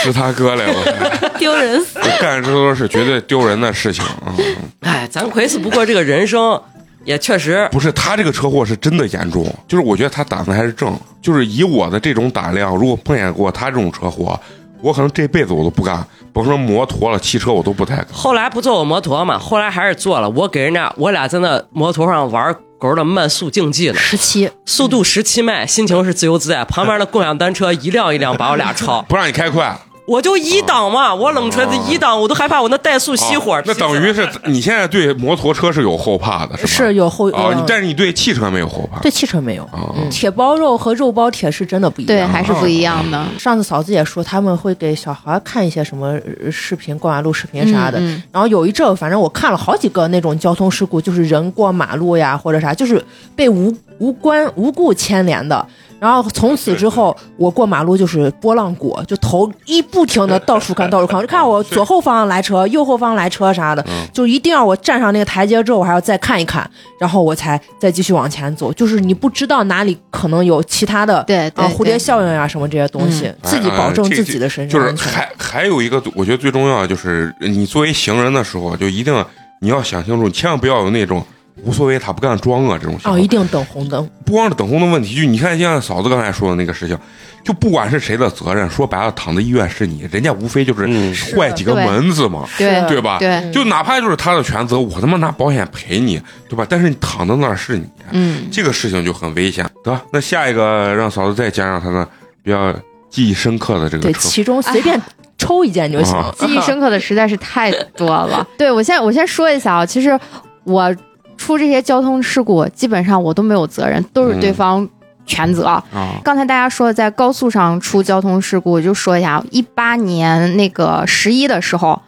是他哥来了，丢人死。我干这都是绝对丢人的事情啊！哎，咱亏死不过这个人生，也确实不是他这个车祸是真的严重，就是我觉得他胆子还是正，就是以我的这种胆量，如果碰见过他这种车祸，我可能这辈子我都不干，甭说摩托了，汽车我都不太敢。后来不坐我摩托嘛，后来还是坐了。我给人家，我俩在那摩托上玩狗的慢速竞技呢，十七，速度十七迈，心情是自由自在。旁边的共享单车一辆一辆把我俩超，不让你开快，我就一档嘛，我冷锤子一档，我都害怕我那怠速熄火哦。那等于是 你现在对摩托车是有后怕的，是吧？是有后哦，但是你对汽车没有后怕。对汽车没有。铁包肉和肉包铁是真的不一样对，还是不一样的。上次嫂子也说他们会给小孩看一些什么呃视频、过马路视频啥的。然后有一阵，反正我看了好几个那种交通事故，就是人过马路呀或者啥，就是被无无关无故牵连的。然后从此之后，我过马路就是波浪鼓，就头一不停的到处看，到处看，就看我左后方来车，右后方来车啥的，嗯就一定要我站上那个台阶之后，我还要再看一看，然后我才再继续往前走。就是你不知道哪里可能有其他的对对啊蝴蝶效应呀、什么这些东西，自己保证自己的身就是上安全。还还有一个，我觉得最重要的就是，你作为行人的时候，就一定你要想清楚，千万不要有那种无所谓他不干装啊这种情况。哦，一定等红灯。不光是等红灯问题，就你看像嫂子刚才说的那个事情，就不管是谁的责任，说白了躺在医院是你，人家无非就是嗯坏几个对门子嘛，对对吧？对，就哪怕就是他的全责，我他妈拿保险赔你，对吧？但是你躺在那儿是你，嗯，这个事情就很危险。得，那下一个让嫂子再讲讲他的比较记忆深刻的这个对，其中随便抽一件就行。啊 记忆深刻的实在是太多了。对我先我先说一下啊，其实我出这些交通事故，基本上我都没有责任，都是对方全责。啊，刚才大家说在高速上出交通事故，我就说一下，一八年那个十一的时候，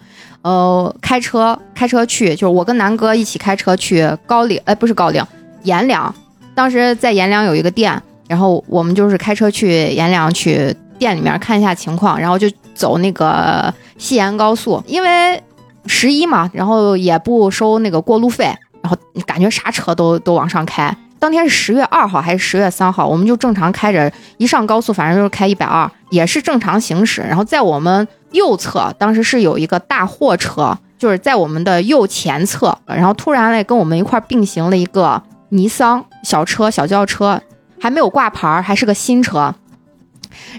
呃，开车开车去，就是我跟南哥一起开车去高岭，哎，不是高岭，阎良。当时在阎良有一个店，然后我们就是开车去阎良去店里面看一下情况，然后就走那个西延高速，因为十一嘛，然后也不收那个过路费，然后感觉啥车都都往上开。当天是十月二号还是十月三号，我们就正常开着，一上高速反正就是开一百二，也是正常行驶。然后在我们右侧，当时是有一个大货车，就是在我们的右前侧，然后突然嘞跟我们一块并行了一个尼桑小车、小轿车，还没有挂牌儿，还是个新车。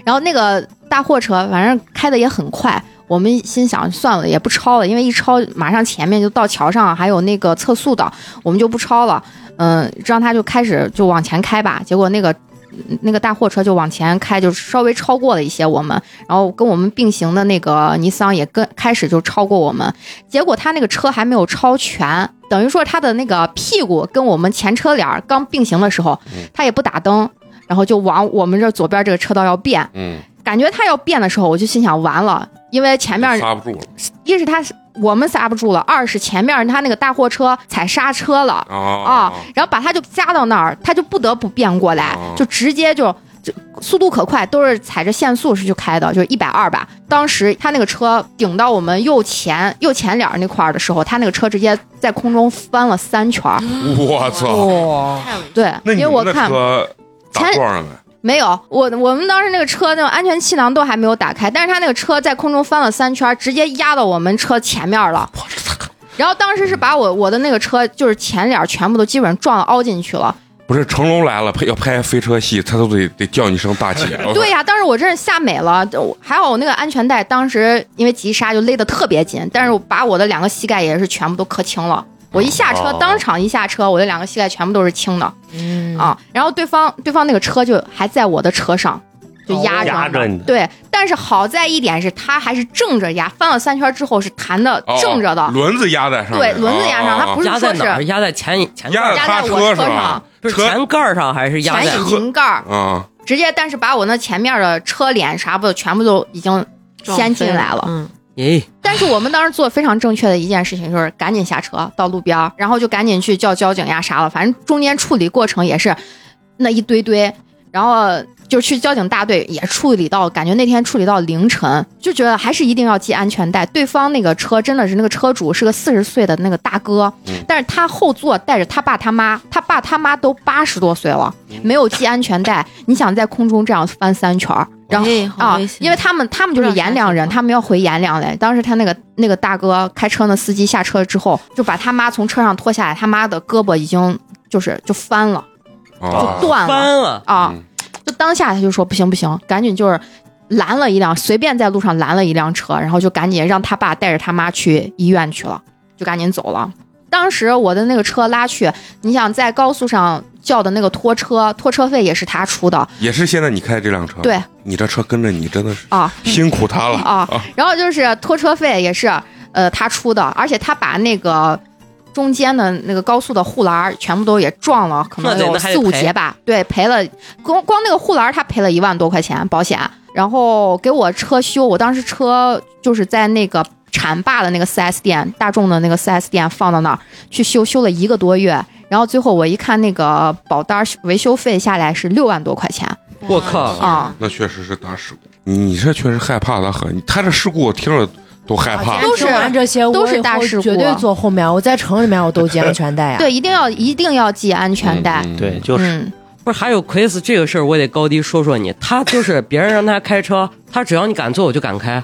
然后那个大货车反正开的也很快，我们心想算了，也不超了，因为一超马上前面就到桥上，还有那个测速的，我们就不超了。嗯，让他就开始就往前开吧。结果那个那个大货车就往前开，就稍微超过了一些我们，然后跟我们并行的那个尼桑也跟开始就超过我们。结果他那个车还没有超全，等于说他的那个屁股跟我们前车脸儿刚并行的时候，他也不打灯，然后就往我们这左边这个车道要变。嗯，感觉他要变的时候，我就心想完了，因为前面刹不住了一是他我们刹不住了，二是前面他那个大货车踩刹车了。啊啊，然后把他就夹到那儿，他就不得不变过来，哦就直接就就速度可快，都是踩着限速是去开的，就是一百二吧。当时他那个车顶到我们右前右前脸那块儿的时候，他那个车直接在空中翻了三圈儿。我操！对，因为我看前撞了没？有，我我们当时那个车那个安全气囊都还没有打开，但是他那个车在空中翻了三圈，直接压到我们车前面了。然后当时是把我我的那个车就是前脸全部都基本上撞凹进去了。不是成龙来了，拍要拍飞车戏，他都得得叫你声大姐。对呀、当时我真是吓美了，还好我那个安全带当时因为急刹就勒得特别紧，但是我把我的两个膝盖也是全部都磕青了。我一下车，哦当场一下车，我的两个膝盖全部都是青的嗯啊。然后对方对方那个车就还在我的车上，就压着压着你对，但是好在一点是他还是正着压，翻了三圈之后是弹的哦正着的，轮子压在上对，轮子压上，他不是说？是压在前前盖儿压在他压在我车上？车前盖儿上还是压在前引擎盖儿，啊，直接但是把我那前面的车脸啥不的全部都已经掀进来了。嗯，咦，但是我们当时做非常正确的一件事情，就是赶紧下车到路边，然后就赶紧去叫交警呀啥了，反正中间处理过程也是那一堆堆，然后就去交警大队也处理到，感觉那天处理到凌晨，就觉得还是一定要系安全带。对方那个车真的是那个车主是个四十岁的那个大哥，但是他后座带着他爸他妈，他爸他妈都八十多岁了，没有系安全带，你想在空中这样翻三圈儿，然后啊因为他们他们就是阎良人，他们要回阎良来。当时他那个那个大哥开车那司机下车之后，就把他妈从车上拖下来，他妈的胳膊已经就是就翻了，啊就断了翻了，啊嗯！就当下他就说不行不行，赶紧就是拦了一辆，随便在路上拦了一辆车，然后就赶紧让他爸带着他妈去医院去了，就赶紧走了。当时我的那个车拉去，你想在高速上叫的那个拖车，拖车费也是他出的，也是现在你开这辆车，对你这车跟着你真的是啊。辛苦他了啊，然后就是拖车费也是呃他出的，而且他把那个中间的那个高速的护栏儿全部都也撞了，可能有四五节吧。对，赔了光光那个护栏儿他赔了一万多块钱保险，然后给我车修，我当时车就是在那个。浐灞的那个 4S 店，大众的那个 4S 店放到那儿去修，修了一个多月，然后最后我一看那个保单维修费下来是六万多块钱我靠啊，那确实是大事故。你你这确实害怕的很，他这事故我听着都害怕。都是这些，都是大事故绝对坐后面。我在城里面我都系安全带呀。对，一定要一定要系安全带，嗯对，就是嗯，不是还有奎斯这个事儿，我得高低说说你。他就是别人让他开车，他只要你敢坐，我就敢开。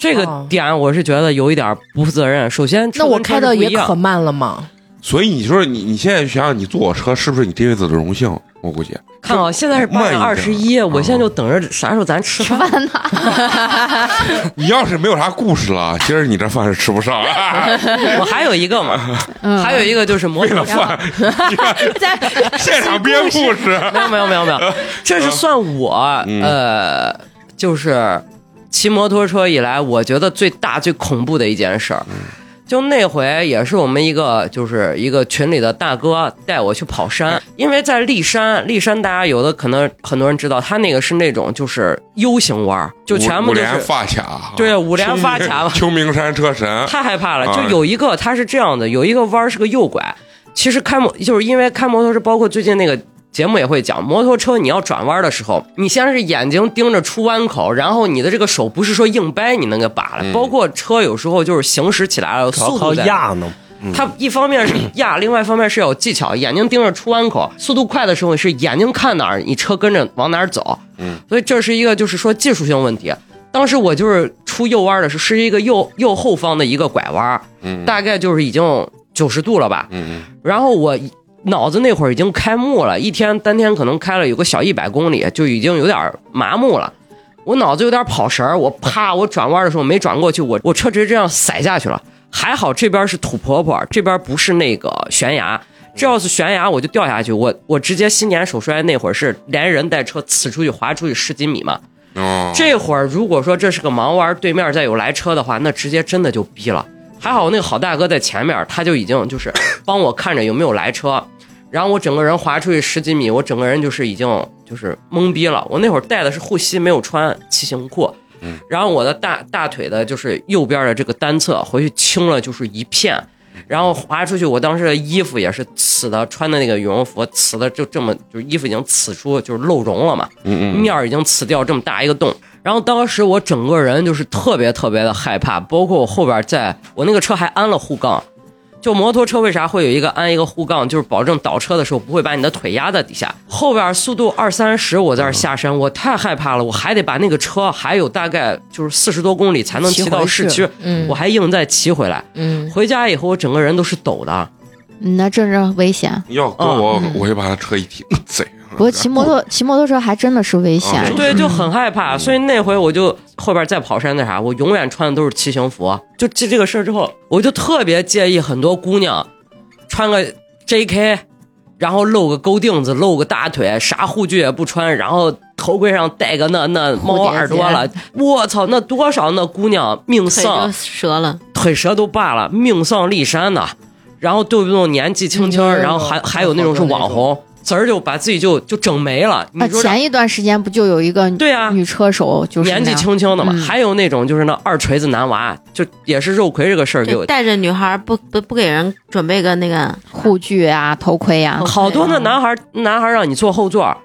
这个哦点我是觉得有一点不负责任。首先，那我开的也可可慢了嘛。所以你说你你现在想想，你坐我车是不是你这辈子的荣幸？我估计看啊，现在是八点二十一，我现在就等着啥时候咱吃饭。饭呢？你要是没有啥故事了，今儿你这饭是吃不上。我还有一个嘛，嗯还有一个就是摩了饭，你看现场编故事。没有没有没有没有，这是算我嗯呃，就是骑摩托车以来，我觉得最大最恐怖的一件事儿。就那回也是我们一个就是一个群里的大哥带我去跑山，因为在骊山，骊山大家有的可能很多人知道，他那个是那种就是 U 型弯儿，就全部五连都是发卡，对五连发卡，秋名山车神，太害怕了。啊就有一个它是这样的，有一个弯儿是个右拐。其实开摩就是因为开摩托车，包括最近那个节目也会讲，摩托车你要转弯的时候，你先是眼睛盯着出弯口，然后你的这个手不是说硬掰你能给把了，嗯包括车有时候就是行驶起来速度在。压呢。嗯它一方面是压，另外一方面是有技巧，眼睛盯着出弯口，速度快的时候是眼睛看哪儿，你车跟着往哪儿走。嗯，所以这是一个就是说技术性问题。当时我就是出右弯的时候，是一个右右后方的一个拐弯，嗯大概就是已经九十度了吧。嗯然后我脑子那会儿已经开幕了，一天当天可能开了有个小一百公里，就已经有点麻木了。我脑子有点跑神儿，我啪，我转弯的时候没转过去，我我车直接这样塞下去了。还好这边是土坡坡，这边不是那个悬崖。这要是悬崖，我就掉下去。我我直接新年手摔那会儿是连人带车呲出去，滑出去十几米嘛。嗯哦，这会儿如果说这是个盲弯，对面再有来车的话，那直接真的就逼了。还好那个好大哥在前面，他就已经就是 帮我看着有没有来车，然后我整个人滑出去十几米，我整个人就是已经就是懵逼了。我那会儿带的是护膝，没有穿骑行裤，然后我的大大腿的就是右边的这个单侧回去青了就是一片，然后滑出去，我当时的衣服也是呲的，穿的那个羽绒服呲的就这么，就是衣服已经呲出就是露绒了嘛，嗯嗯面儿已经呲掉这么大一个洞。然后当时我整个人就是特别特别的害怕，包括我后边在我那个车还安了护杠。就摩托车为啥会有一个安一个护杠，就是保证倒车的时候不会把你的腿压在底下。后边速度二三十，我在这下山，我太害怕了，我还得把那个车还有大概就是四十多公里才能骑到市区，嗯我还硬再骑回来。嗯，回家以后，我整个人都是抖的。嗯那真是危险。要搁我嗯，我就把他车一停，贼。不过骑摩托骑摩托车还真的是危险嗯。对，就很害怕，所以那回我就后边再跑山那啥，我永远穿的都是骑行服。就这这个事儿之后，我就特别介意很多姑娘穿个 JK，然后露个勾腚子，露个大腿，啥护具也不穿，然后头盔上戴个那那猫耳朵了，我操，那多少那姑娘命丧就折了。腿折都罢了，命丧骊山呐。然后动不动年纪轻轻，嗯然后还还有那种是网红，滋儿就把自己就就整没了。你啊，说前一段时间不就有一个对啊女车手就是年纪轻轻的嘛，嗯还有那种就是那二锤子男娃，就也是肉葵这个事儿给我。就带着女孩不不不给人准备个那个，护具啊、头盔啊头，好多那男孩男孩让你坐后座，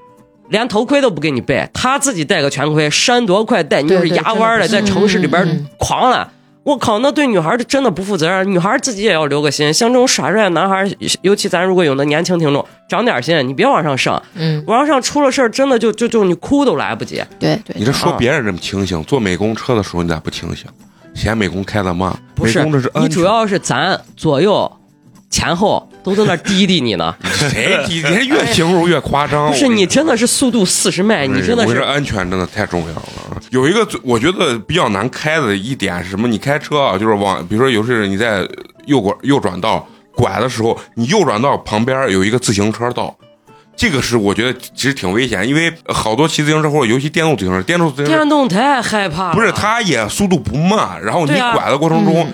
连头盔都不给你备，他自己戴个全盔，山多快带你就是对对压弯的，在城市里边嗯嗯狂揽。我靠，那对女孩儿真的不负责任，女孩儿自己也要留个心。像这种耍帅的男孩儿，尤其咱如果有那年轻听众，长点心，你别往上上，嗯，往上出了事儿，真的就就就你哭都来不及。对对你这说别人这么清醒，坐美工车的时候你咋不清醒？嫌美工开的慢，不是美工这是你主要是咱左右前后都在那滴滴你呢。谁滴你越形容越夸张。不是你真的是速度四十迈，你真的是安全真的太重要了。有一个我觉得比较难开的一点是什么？你开车啊，就是往，比如说有时你在右拐右转道拐的时候，你右转道旁边有一个自行车道。这个是我觉得其实挺危险，因为好多骑自行车或者尤其电动自行车，电动自行车电动太害怕了。不是，它也速度不慢，然后你拐的过程中，嗯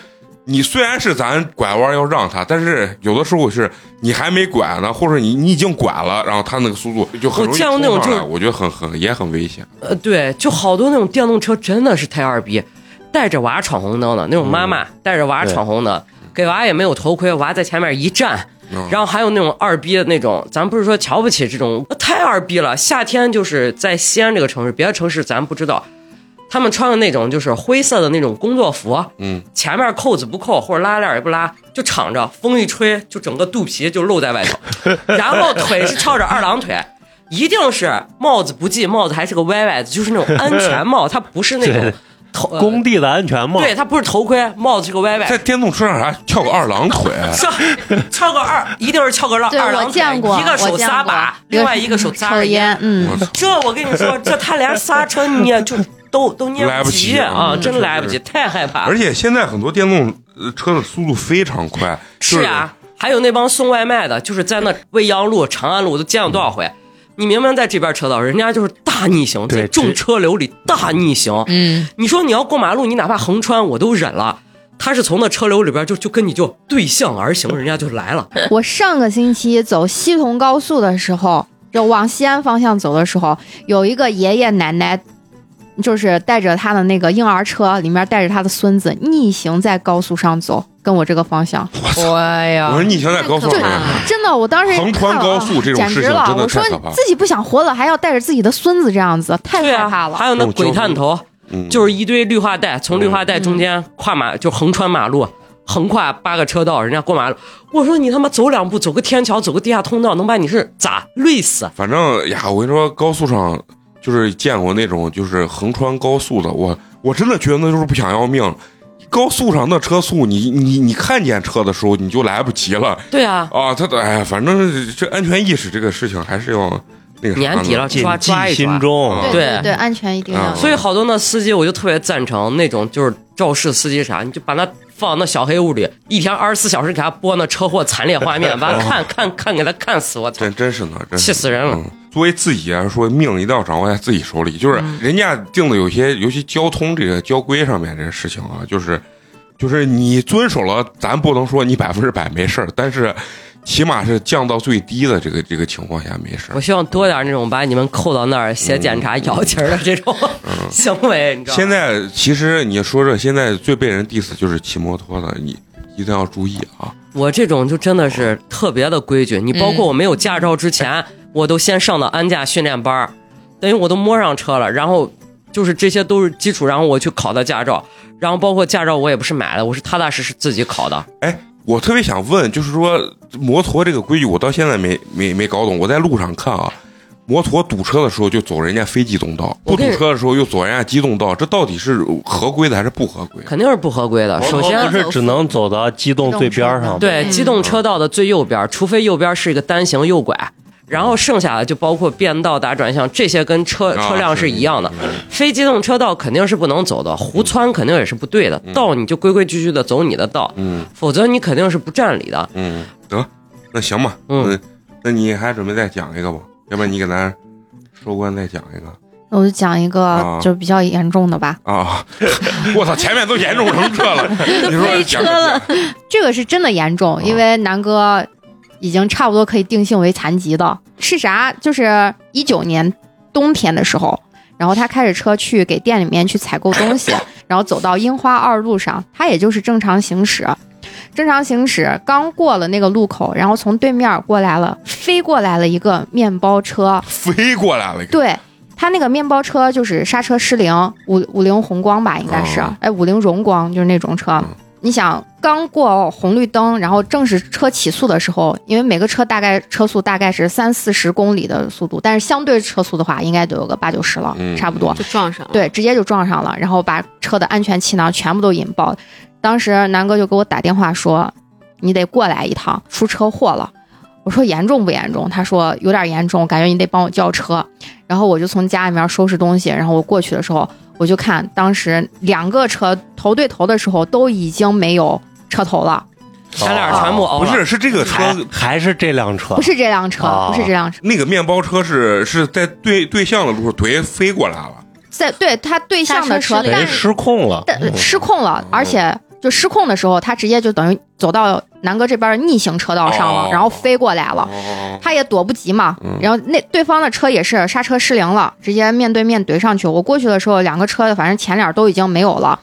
你虽然是咱拐弯要让他，但是有的时候是你还没拐呢，或者你你已经拐了，然后他那个速度就很容易我见过那种就是冲上来我觉得很很也很危险。呃，对，就好多那种电动车真的是太二逼，带着娃闯红灯的那种妈妈，带着娃闯红灯，给娃也没有头盔，娃在前面一站，嗯然后还有那种二逼的那种，咱不是说瞧不起这种，太二逼了。夏天就是在西安这个城市，别的城市咱不知道，他们穿的那种就是灰色的那种工作服，嗯，前面扣子不扣或者拉链也不拉，就敞着，风一吹就整个肚皮就露在外头，然后腿是翘着二郎腿。一定是帽子不系，帽子还是个歪歪子，就是那种安全帽，它不是那种 头，呃工地的安全帽，对，它不是头盔，帽子是个歪歪在，电动车上还翘个二郎腿，翘翘个二，一定是翘个二郎腿，见过，一个手撒把，另外一个手扎抽着烟。嗯！这我跟你说，这他连刹车捏就都都捏来不及及啊，嗯真来不及，太害怕了而。且现在很多电动呃车的速度非常快，就是啊，还有那帮送外卖的，就是在那未央路、长安路，我都见了多少回。你明明在这边车道，人家就是大逆行，对在重车流里大逆行。嗯，你说你要过马路，你哪怕横穿我都忍了。他是从那车流里边就就跟你就对向而行，人家就来了。我上个星期走西铜高速的时候，就往西安方向走的时候，有一个爷爷奶奶，就是带着他的那个婴儿车，里面带着他的孙子逆行在高速上走，跟我这个方向，哎呀我说，逆行在高速上真的，我当时横穿高速这种简直事情真的了我说太可怕了自己不想活了，还要带着自己的孙子这样子，太对啊，害怕了。还有那鬼探头，嗯，就是一堆绿化带，从绿化带中间跨马就横穿马路，横跨八个车道，人家过马路。我说你他妈走两步，走个天桥，走个地下通道，能把你是咋累死？反正呀，我跟你说，高速上就是见过那种就是横穿高速的，我我真的觉得那就是不想要命。高速上那车速，你你你看见车的时候你就来不及了对啊，啊！他的哎呀，反正这安全意识这个事情还是要那个啥年底了，谨抓抓记一抓心。中。啊对对安全一定要啊。所以好多那司机，我就特别赞成那种就是肇事司机啥，你就把他放那小黑屋里，一天二十四小时给他播那车祸惨烈画面，完了看看看给他看死，我操！真真是呢，真气死人了嗯作为自己来说，命一定要掌握在自己手里。就是嗯人家定的有些，尤其交通这个交规上面这个事情啊，就是就是你遵守了，咱不能说你百分之百没事儿，但是起码是降到最低的这个这个情况下没事儿我。希望多点那种把你们扣到那儿写检查摇旗儿的这种 行为，你知道吗？现在其实你说这现在最被人 diss 就是骑摩托的，你一一定要注意啊。我这种就真的是特别的规矩。你包括我没有驾照之前，我都先上的安驾训练班儿，等于我都摸上车了，然后就是这些都是基础，然后我去考的驾照，然后包括驾照我也不是买的，我是踏踏实实自己考的。哎我特别想问，就是说摩托这个规矩，我到现在没没没搞懂。我在路上看啊，摩托堵车的时候就走人家非机动道，不堵车的时候又走人家机动道，这到底是合规的还是不合规？肯定是不合规的。首先不，是只能走到机动最边儿上？对，机动车道的最右边，除非右边是一个单行右拐，然后剩下的就包括变道、打转向这些，跟车啊车辆是一样的。非机动车道肯定是不能走的，胡窜肯定也是不对的。道你就规规矩矩的走你的道，嗯否则你肯定是不占理的。嗯，得，那行吧，嗯嗯，那你还准备再讲一个吧？要不然你给咱收官再讲一个那我就讲一个啊就是比较严重的吧。啊！我操，前面都严重成这了，你说飞讲车了讲这个是真的严重，因为南哥已经差不多可以定性为残疾的。是啥？就是一九年冬天的时候，然后他开着车去给店里面去采购东西，然后走到樱花二路上，他也就是正常行驶，正常行驶，刚过了那个路口，然后从对面过来了，飞过来了一个面包车，飞过来了，对。他那个面包车就是刹车失灵，五五菱宏光吧，应该是，哦哎，五菱荣光就是那种车。嗯你想，刚过红绿灯，然后正是车起速的时候，因为每个车大概车速大概是三四十公里的速度，但是相对车速的话，应该都有个八九十了，嗯差不多。就撞上了。对，直接就撞上了，然后把车的安全气囊全部都引爆。当时南哥就给我打电话说：“你得过来一趟，出车祸了。”我说：“严重不严重？”他说：“有点严重，感觉你得帮我叫车。”然后我就从家里面收拾东西，然后我过去的时候，我就看当时两个车头对头的时候都已经没有车头了，前脸全部。不是，是这个车还还是这辆车？不是这辆车，哦不是这辆车，那个面包车是是在对对向的路上怼飞过来了，在对他对向的车，但是失控了。但失控了，而且就失控的时候，他直接就等于走到南哥这边逆行车道上了，哦然后飞过来了。哦，他也躲不及嘛嗯，然后那对方的车也是刹车失灵了，直接面对面怼上去。我过去的时候，两个车反正前脸都已经没有了。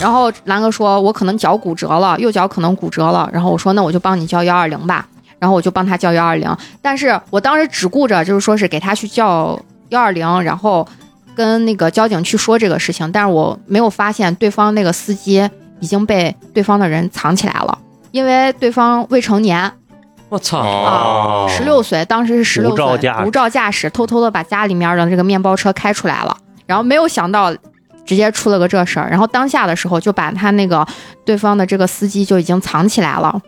然后南哥说：“我可能脚骨折了，右脚可能骨折了。”然后我说：“那我就帮你叫幺二零吧。”然后我就帮他叫幺二零，但是我当时只顾着就是说是给他去叫幺二零，然后跟那个交警去说这个事情，但是我没有发现对方那个司机已经被对方的人藏起来了，因为对方未成年，我操！啊十六岁，当时是十六岁无照驾，驶无照驾驶，偷偷的把家里面的这个面包车开出来了，然后没有想到直接出了个这事儿，然后当下的时候就把他那个对方的这个司机就已经藏起来了。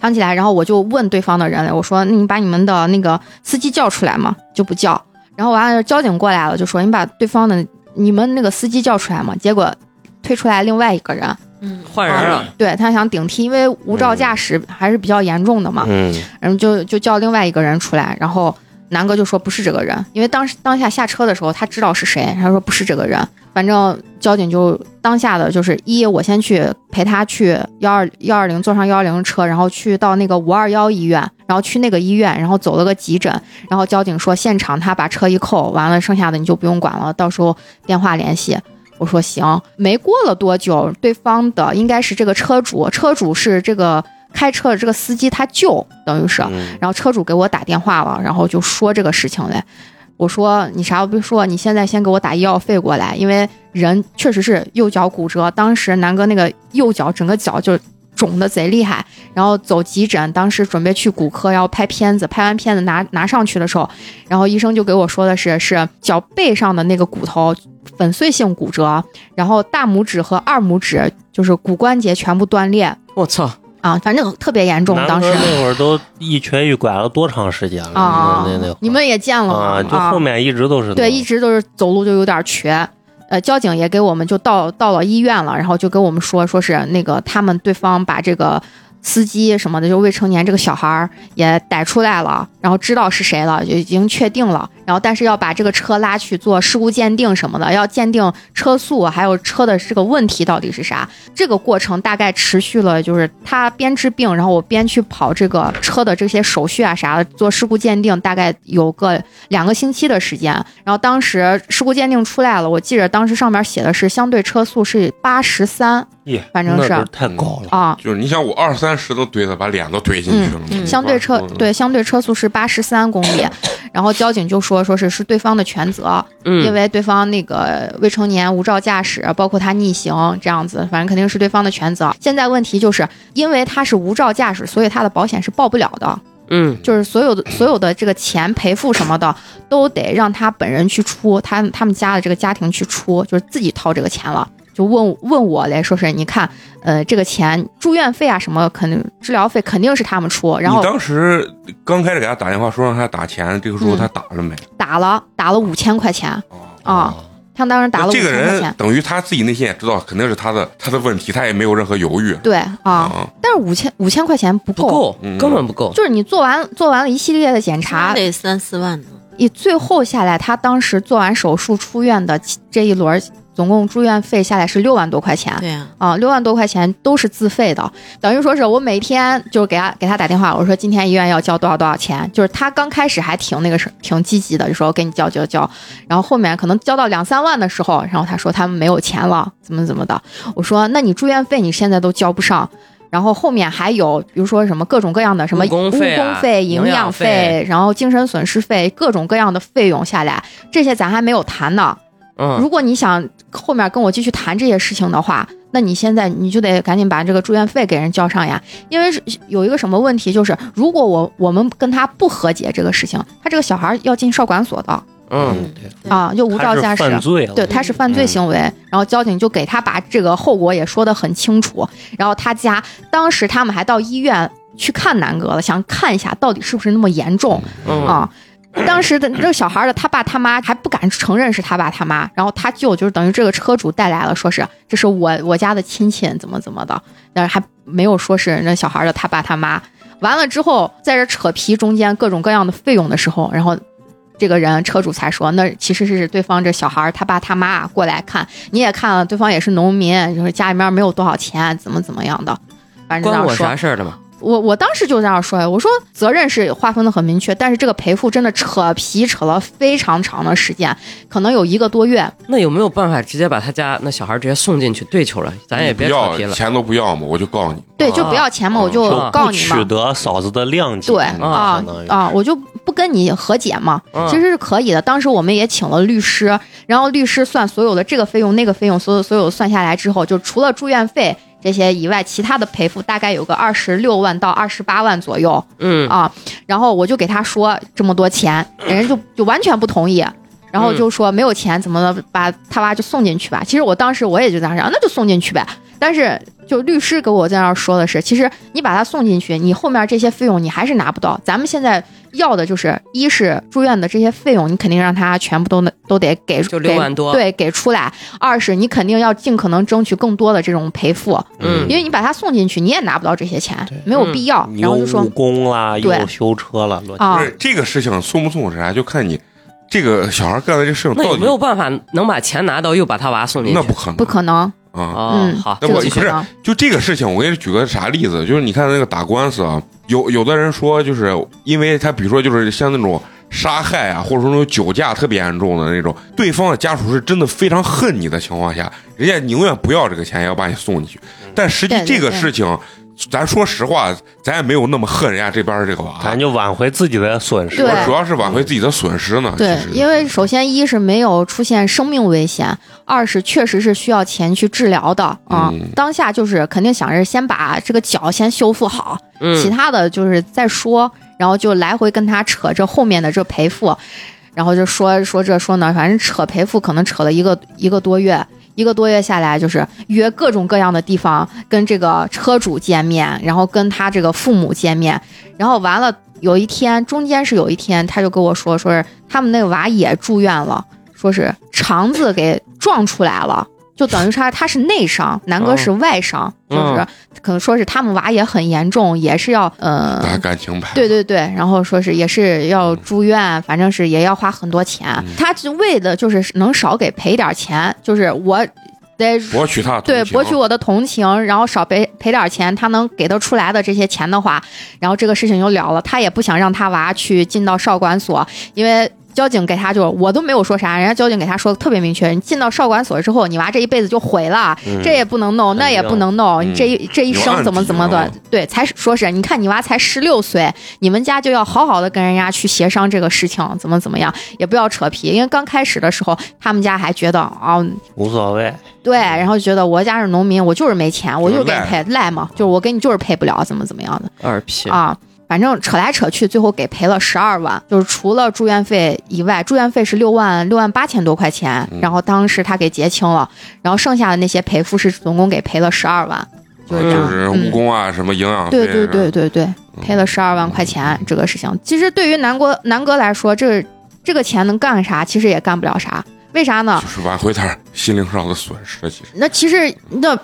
藏起来，然后我就问对方的人了，我说：“那你把你们的那个司机叫出来吗？”就不叫。然后完了，交警过来了，就说：“你把对方的你们那个司机叫出来嘛。”结果推出来另外一个人，嗯，换人了，对他想顶替，因为无照驾驶还是比较严重的嘛。嗯，然后就就叫另外一个人出来，然后南哥就说不是这个人，因为当时当下下车的时候他知道是谁，他说不是这个人，反正交警就当下的就是一我先去陪他去幺二幺二零坐上幺二零车，然后去到那个五二幺医院，然后去那个医院，然后走了个急诊，然后交警说现场他把车一扣，完了剩下的你就不用管了，到时候电话联系。我说行，没过了多久，对方的应该是这个车主，车主是这个开车的这个司机他舅，等于是，嗯然后车主给我打电话了，然后就说这个事情嘞。我说你啥都别说，你现在先给我打医药费过来，因为人确实是右脚骨折，当时南哥那个右脚整个脚就肿的贼厉害，然后走急诊，当时准备去骨科要拍片子，拍完片子拿拿上去的时候，然后医生就给我说的是是脚背上的那个骨头粉碎性骨折，然后大拇指和二拇指就是骨关节全部断裂我操！啊，反正特别严重，当时。那会儿都一瘸一拐了多长时间了？啊那那你们也见了吗？啊，就后面一直都是那对，一直都是走路就有点瘸。呃，交警也给我们就到到了医院了，然后就跟我们说，说是那个他们对方把这个司机什么的，就未成年这个小孩儿也逮出来了，然后知道是谁了，就已经确定了。然后但是要把这个车拉去做事故鉴定什么的，要鉴定车速，还有车的这个问题到底是啥。这个过程大概持续了，就是他边治病，然后我边去跑这个车的这些手续啊啥的，做事故鉴定，大概有个两个星期的时间。然后当时事故鉴定出来了，我记着当时上面写的是相对车速是八十三，反正是太高了。啊，就是你想我二三十都怼的把脸都怼进去了，嗯相对车嗯对相对车速是八十三公里，然后交警就说说是是对方的全责，嗯，因为对方那个未成年无照驾驶，包括他逆行这样子，反正肯定是对方的全责。现在问题就是因为他是无照驾驶，所以他的保险是报不了的，嗯就是所有的所有的这个钱赔付什么的都得让他本人去出，他他们家的这个家庭去出，就是自己掏这个钱了。就问问我来，说是你看，呃，这个钱住院费啊什么，肯定治疗费肯定是他们出，然后你当时刚开始给他打电话说让他打钱，这个时候嗯他打了没？打了打了五千块钱啊，他当时打了五这个人千块钱，等于他自己内心也知道肯定是他的他的问题，他也没有任何犹豫对啊，啊。但是五千五千块钱不够，不够嗯，根本不够。就是你做完做完了一系列的检查，得三四万呢。你最后下来，他当时做完手术出院的这一轮，总共住院费下来是六万多块钱。对呀、啊，六万多块钱都是自费的，等于说是我每天就是给他给他打电话，我说今天医院要交多少多少钱，就是他刚开始还挺那个是挺积极的，就说我给你交交交，然后后面可能交到两三万的时候，然后他说他们没有钱了，怎么怎么的，我说那你住院费你现在都交不上。然后后面还有，比如说什么各种各样的什么误工费啊工费、营养费。然后精神损失费，各种各样的费用下来，这些咱还没有谈呢。嗯，如果你想后面跟我继续谈这些事情的话，那你现在你就得赶紧把这个住院费给人交上呀。因为有一个什么问题，就是如果我我们跟他不和解这个事情，他这个小孩要进少管所的嗯，对，啊，就无照驾驶。犯罪。对，他是犯罪行为，然后交警就给他把这个后果也说得很清楚。然后他家当时他们还到医院去看南哥了，想看一下到底是不是那么严重。嗯啊。当时的这个小孩的他爸他妈还不敢承认是他爸他妈，然后他舅就是等于这个车主带来了，说是这是我我家的亲戚怎么怎么的，但是还没有说是那小孩的他爸他妈。完了之后，在这扯皮中间各种各样的费用的时候，然后这个人车主才说，那其实是对方这小孩他爸他妈过来看，你也看了，对方也是农民，就是家里面没有多少钱，怎么怎么样的，反正这关我。啥事儿的嘛？我我当时就这样说呀，我说责任是划分的很明确，但是这个赔付真的扯皮扯了非常长的时间，可能有一个多月。那有没有办法直接把他家那小孩直接送进去对球了？咱也别不扯皮了。钱都不要嘛，我就告诉你。对，啊就不要钱嘛，啊我就啊告你嘛。取得嫂子的谅解，对嗯啊啊，我就不跟你和解嘛，嗯其实是可以的。当时我们也请了律师，然后律师算所有的这个费用、那个费用，所有所有算下来之后，就除了住院费这些以外，其他的赔付大概有个二十六万到二十八万左右。嗯啊，然后我就给他说这么多钱，人家就就完全不同意，然后就说没有钱怎么的，把他娃就送进去吧。其实我当时我也就这样想，那就送进去呗。但是就律师给我在那儿说的是，其实你把他送进去，你后面这些费用你还是拿不到。咱们现在要的就是，一是住院的这些费用，你肯定让他全部都能都得给，就给6万多对，给出来；二是你肯定要尽可能争取更多的这种赔付，嗯因为你把他送进去，你也拿不到这些钱，没有必要。你然后就说工啦，对又修车了，乱七啊这个事情送不送是啥，就看你这个小孩干的这事情那有到底没有办法能把钱拿到，又把他娃送进去？那不可能不可能，啊。哦，嗯好，那我不是。就这个事情，我给你举个啥例子？就是你看那个打官司啊，有有的人说，就是因为他比如说就是像那种杀害啊，或者说那种酒驾特别严重的那种，对方的家属是真的非常恨你的情况下，人家宁愿不要这个钱，也要把你送进去。但实际这个对事情，咱说实话，咱也没有那么恨人家这边这个娃。咱就挽回自己的损失。对主要是挽回自己的损失呢。对其实，因为首先一是没有出现生命危险，二是确实是需要钱去治疗的啊。嗯当下就是肯定想着先把这个脚先修复好，嗯其他的就是再说，然后就来回跟他扯这后面的这赔付，然后就说说这说那，反正扯赔付可能扯了一个一个多月。一个多月下来，就是约各种各样的地方跟这个车主见面，然后跟他这个父母见面，然后完了有一天，中间是有一天，他就跟我说，说是他们那个娃也住院了，说是肠子给撞出来了，就等于说他是内伤，南哥是外伤，就是嗯可能说是他们娃也很严重，也是要呃打感情牌，对对对，然后说是也是要住院，反正是也要花很多钱。嗯他就为的就是能少给赔点钱，就是我得博取他对博取我的同情，然后少赔赔点钱，他能给得出来的这些钱的话，然后这个事情就了了。他也不想让他娃去进到少管所，因为。交警给他就我都没有说啥，人家交警给他说的特别明确，你进到少管所之后，你娃这一辈子就毁了，嗯。这也不能弄，那也不能弄，嗯。你这一这一生怎么怎么的对，才说是你看你娃才十六岁，你们家就要好好的跟人家去协商这个事情，怎么怎么样，也不要扯皮，因为刚开始的时候，他们家还觉得啊、无所谓。对，然后就觉得我家是农民，我就是没钱，我就给你赖赔赖嘛，就是我给你就是赔不了，怎么怎么样的。二皮，啊。反正扯来扯去，最后给赔了十二万，就是除了住院费以外，住院费是六万六万八千多块钱，嗯然后当时他给结清了，然后剩下的那些赔付是总共给赔了十二万，就是这样。就是嗯误工啊，什么营养费，对对对，对对，赔了十二万块钱这个事情，其实对于南哥南哥来说，这这个钱能干啥？其实也干不了啥。为啥呢？就是挽回他心灵上的损失，其实那其实那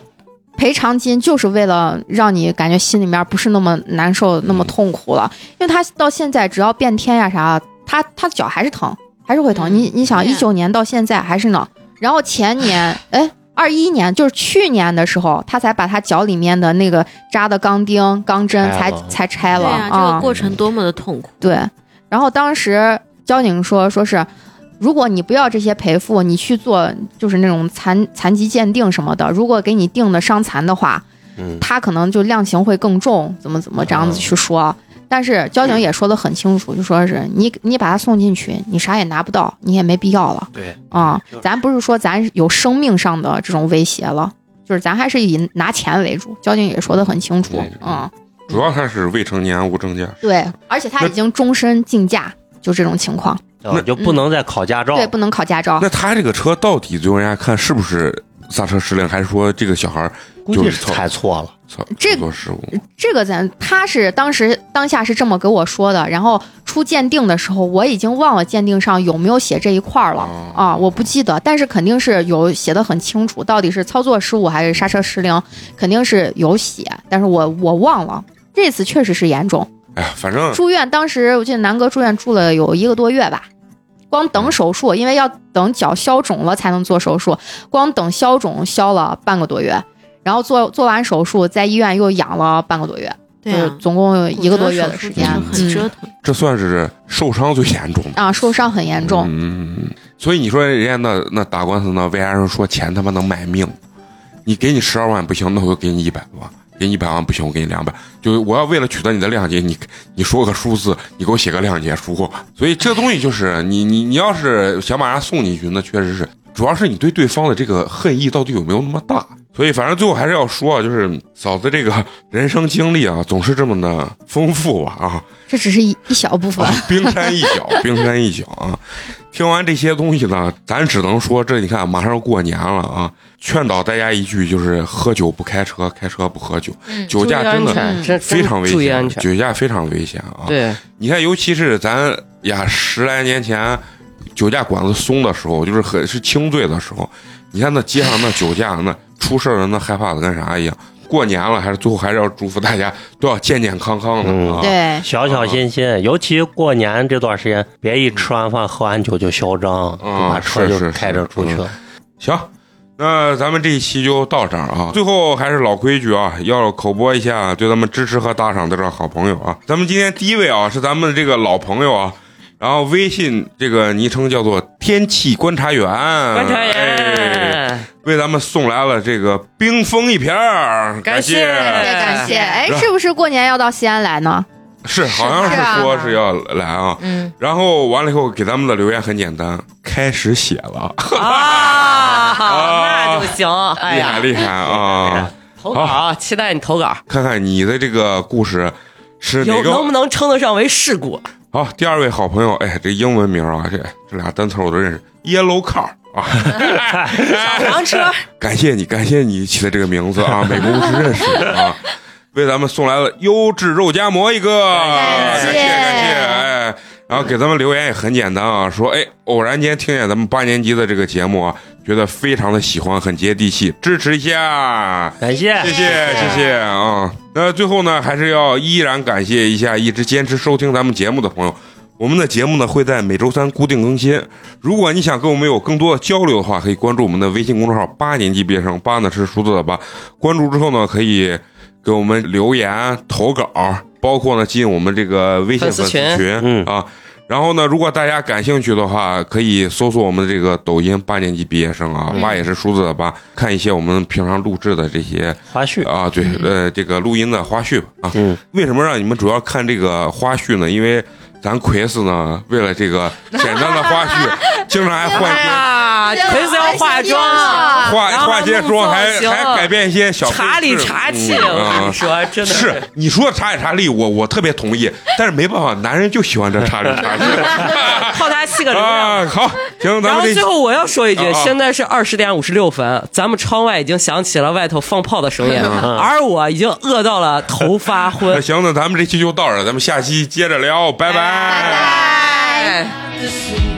赔偿金就是为了让你感觉心里面不是那么难受、那么痛苦了，因为他到现在只要变天呀啥，他他脚还是疼，还是会疼。嗯你你想，一九年到现在还是呢，然后前年 哎。二一年就是去年的时候，他才把他脚里面的那个扎的钢钉、钢针才才拆了对呀、这啊个过程多么的痛苦。对，然后当时交警说，说是如果你不要这些赔付，你去做就是那种残残疾鉴定什么的，如果给你定的伤残的话，嗯，他可能就量刑会更重，怎么怎么这样子去说。但是交警也说的很清楚，就说是你你把他送进去，你啥也拿不到，你也没必要了对，啊、就是咱不是说咱有生命上的这种威胁了，就是咱还是以拿钱为主。交警也说的很清楚对，嗯，主要还是未成年无证驾驶，对，而且他已经终身禁驾，就这种情况。呃就不能再考驾照对，。不能考驾照。那他这个车到底最后人家看是不是刹车失灵，还是说这个小孩儿估计是踩错了。操这个失误？这个咱他是当时当下是这么给我说的，然后出鉴定的时候，我已经忘了鉴定上有没有写这一块儿了、哦啊，我不记得，但是肯定是有写的很清楚，到底是操作失误还是刹车失灵，肯定是有写，但是我我忘了。这次确实是严重，哎呀，反正住院当时我记得南哥住院住了有一个多月吧，光等手术，因为要等脚消肿了才能做手术，光等消肿消了半个多月，然后做做完手术在医院又养了半个多月，对就总共有一个多月的时间，很折腾。这算是受伤最严重的。啊，受伤很严重，嗯，所以你说人家那那打官司那，为啥人说钱他妈能买命？你给你十二万不行，那我就给你一百万；给你一百万不行，我给你两百。就我要为了取得你的谅解，你你说个数字，你给我写个谅解书。所以这东西就是你你你要是想把人送进去，那确实是，主要是你对对方的这个恨意到底有没有那么大。所以反正最后还是要说啊，就是嫂子这个人生经历啊，总是这么的丰富吧啊。这只是一一小部分。冰山一角，冰山一角啊！听完这些东西呢，咱只能说，这你看马上过年了啊，劝导大家一句，就是喝酒不开车，开车不喝酒，嗯酒驾真的非常危险。酒驾非常危险啊！对，你看，尤其是咱呀十来年前酒驾管子松的时候，就是很是轻醉的时候，你看那街上那酒驾那出事儿了，那害怕的跟啥一样。过年了，还是最后还是要祝福大家都要健健康康的啊！对，小小心心，尤其过年这段时间，别一吃完饭喝完酒就嚣张，就把车就是是开着出去了。行，那咱们这一期就到这儿啊。最后还是老规矩啊，要口播一下对咱们支持和打赏的这好朋友啊。咱们今天第一位啊是咱们这个老朋友啊，然后微信这个昵称叫做天气观察员，观察哎员，为咱们送来了这个冰封一瓶儿，感谢。谢感谢。哎是不是过年要到西安来呢？是，好像是说是要来啊。嗯，然后完了以后给咱们的留言很简单，开始写了，啊，那就行。厉害，厉害啊！投稿啊，期待你投稿，看看你的这个故事是哪个能不能称得上为事故？好，第二位好朋友，哎，这英文名啊，这这俩单词我都认识，Yellow Car 啊，小黄车，感谢你，感谢你起的这个名字啊，美国不是认识的啊，为咱们送来了优质肉夹馍一个，感谢谢感谢，哎，然后给咱们留言也很简单啊，说哎，偶然间听见咱们八年级的这个节目啊，觉得非常的喜欢，很接地气，支持一下。感谢谢谢谢谢啊！那最后呢，还是要依然感谢一下一直坚持收听咱们节目的朋友。我们的节目呢会在每周三固定更新。如果你想跟我们有更多的交流的话，可以关注我们的微信公众号“八年级毕业生”，八呢是数字的八。关注之后呢，可以给我们留言、投稿，包括呢进我们这个微信粉丝粉丝群群嗯啊。然后呢，如果大家感兴趣的话，可以搜索我们的这个抖音“八年级毕业生”啊，八也是数字的八，看一些我们平常录制的这些花絮，啊，对，呃，这个录音的花絮吧啊。嗯，为什么让你们主要看这个花絮呢？因为咱奎斯呢，为了这个简单的花絮，经常还换些啊，奎斯要化妆啊，化化些妆，还还改变一些小茶里茶气，嗯我跟啊你说，真的是你说的茶里茶气，我我特别同意，但是没办法，男人就喜欢这茶里茶气靠他气个流量。啊。好，行，咱然后们这最后我要说一句，现在是二十点五十六分，咱们窗外已经响起了外头放炮的声音，嗯而我已经饿到了头发那昏。行，那咱们这期就到这，咱们下期接着聊，拜拜拜拜。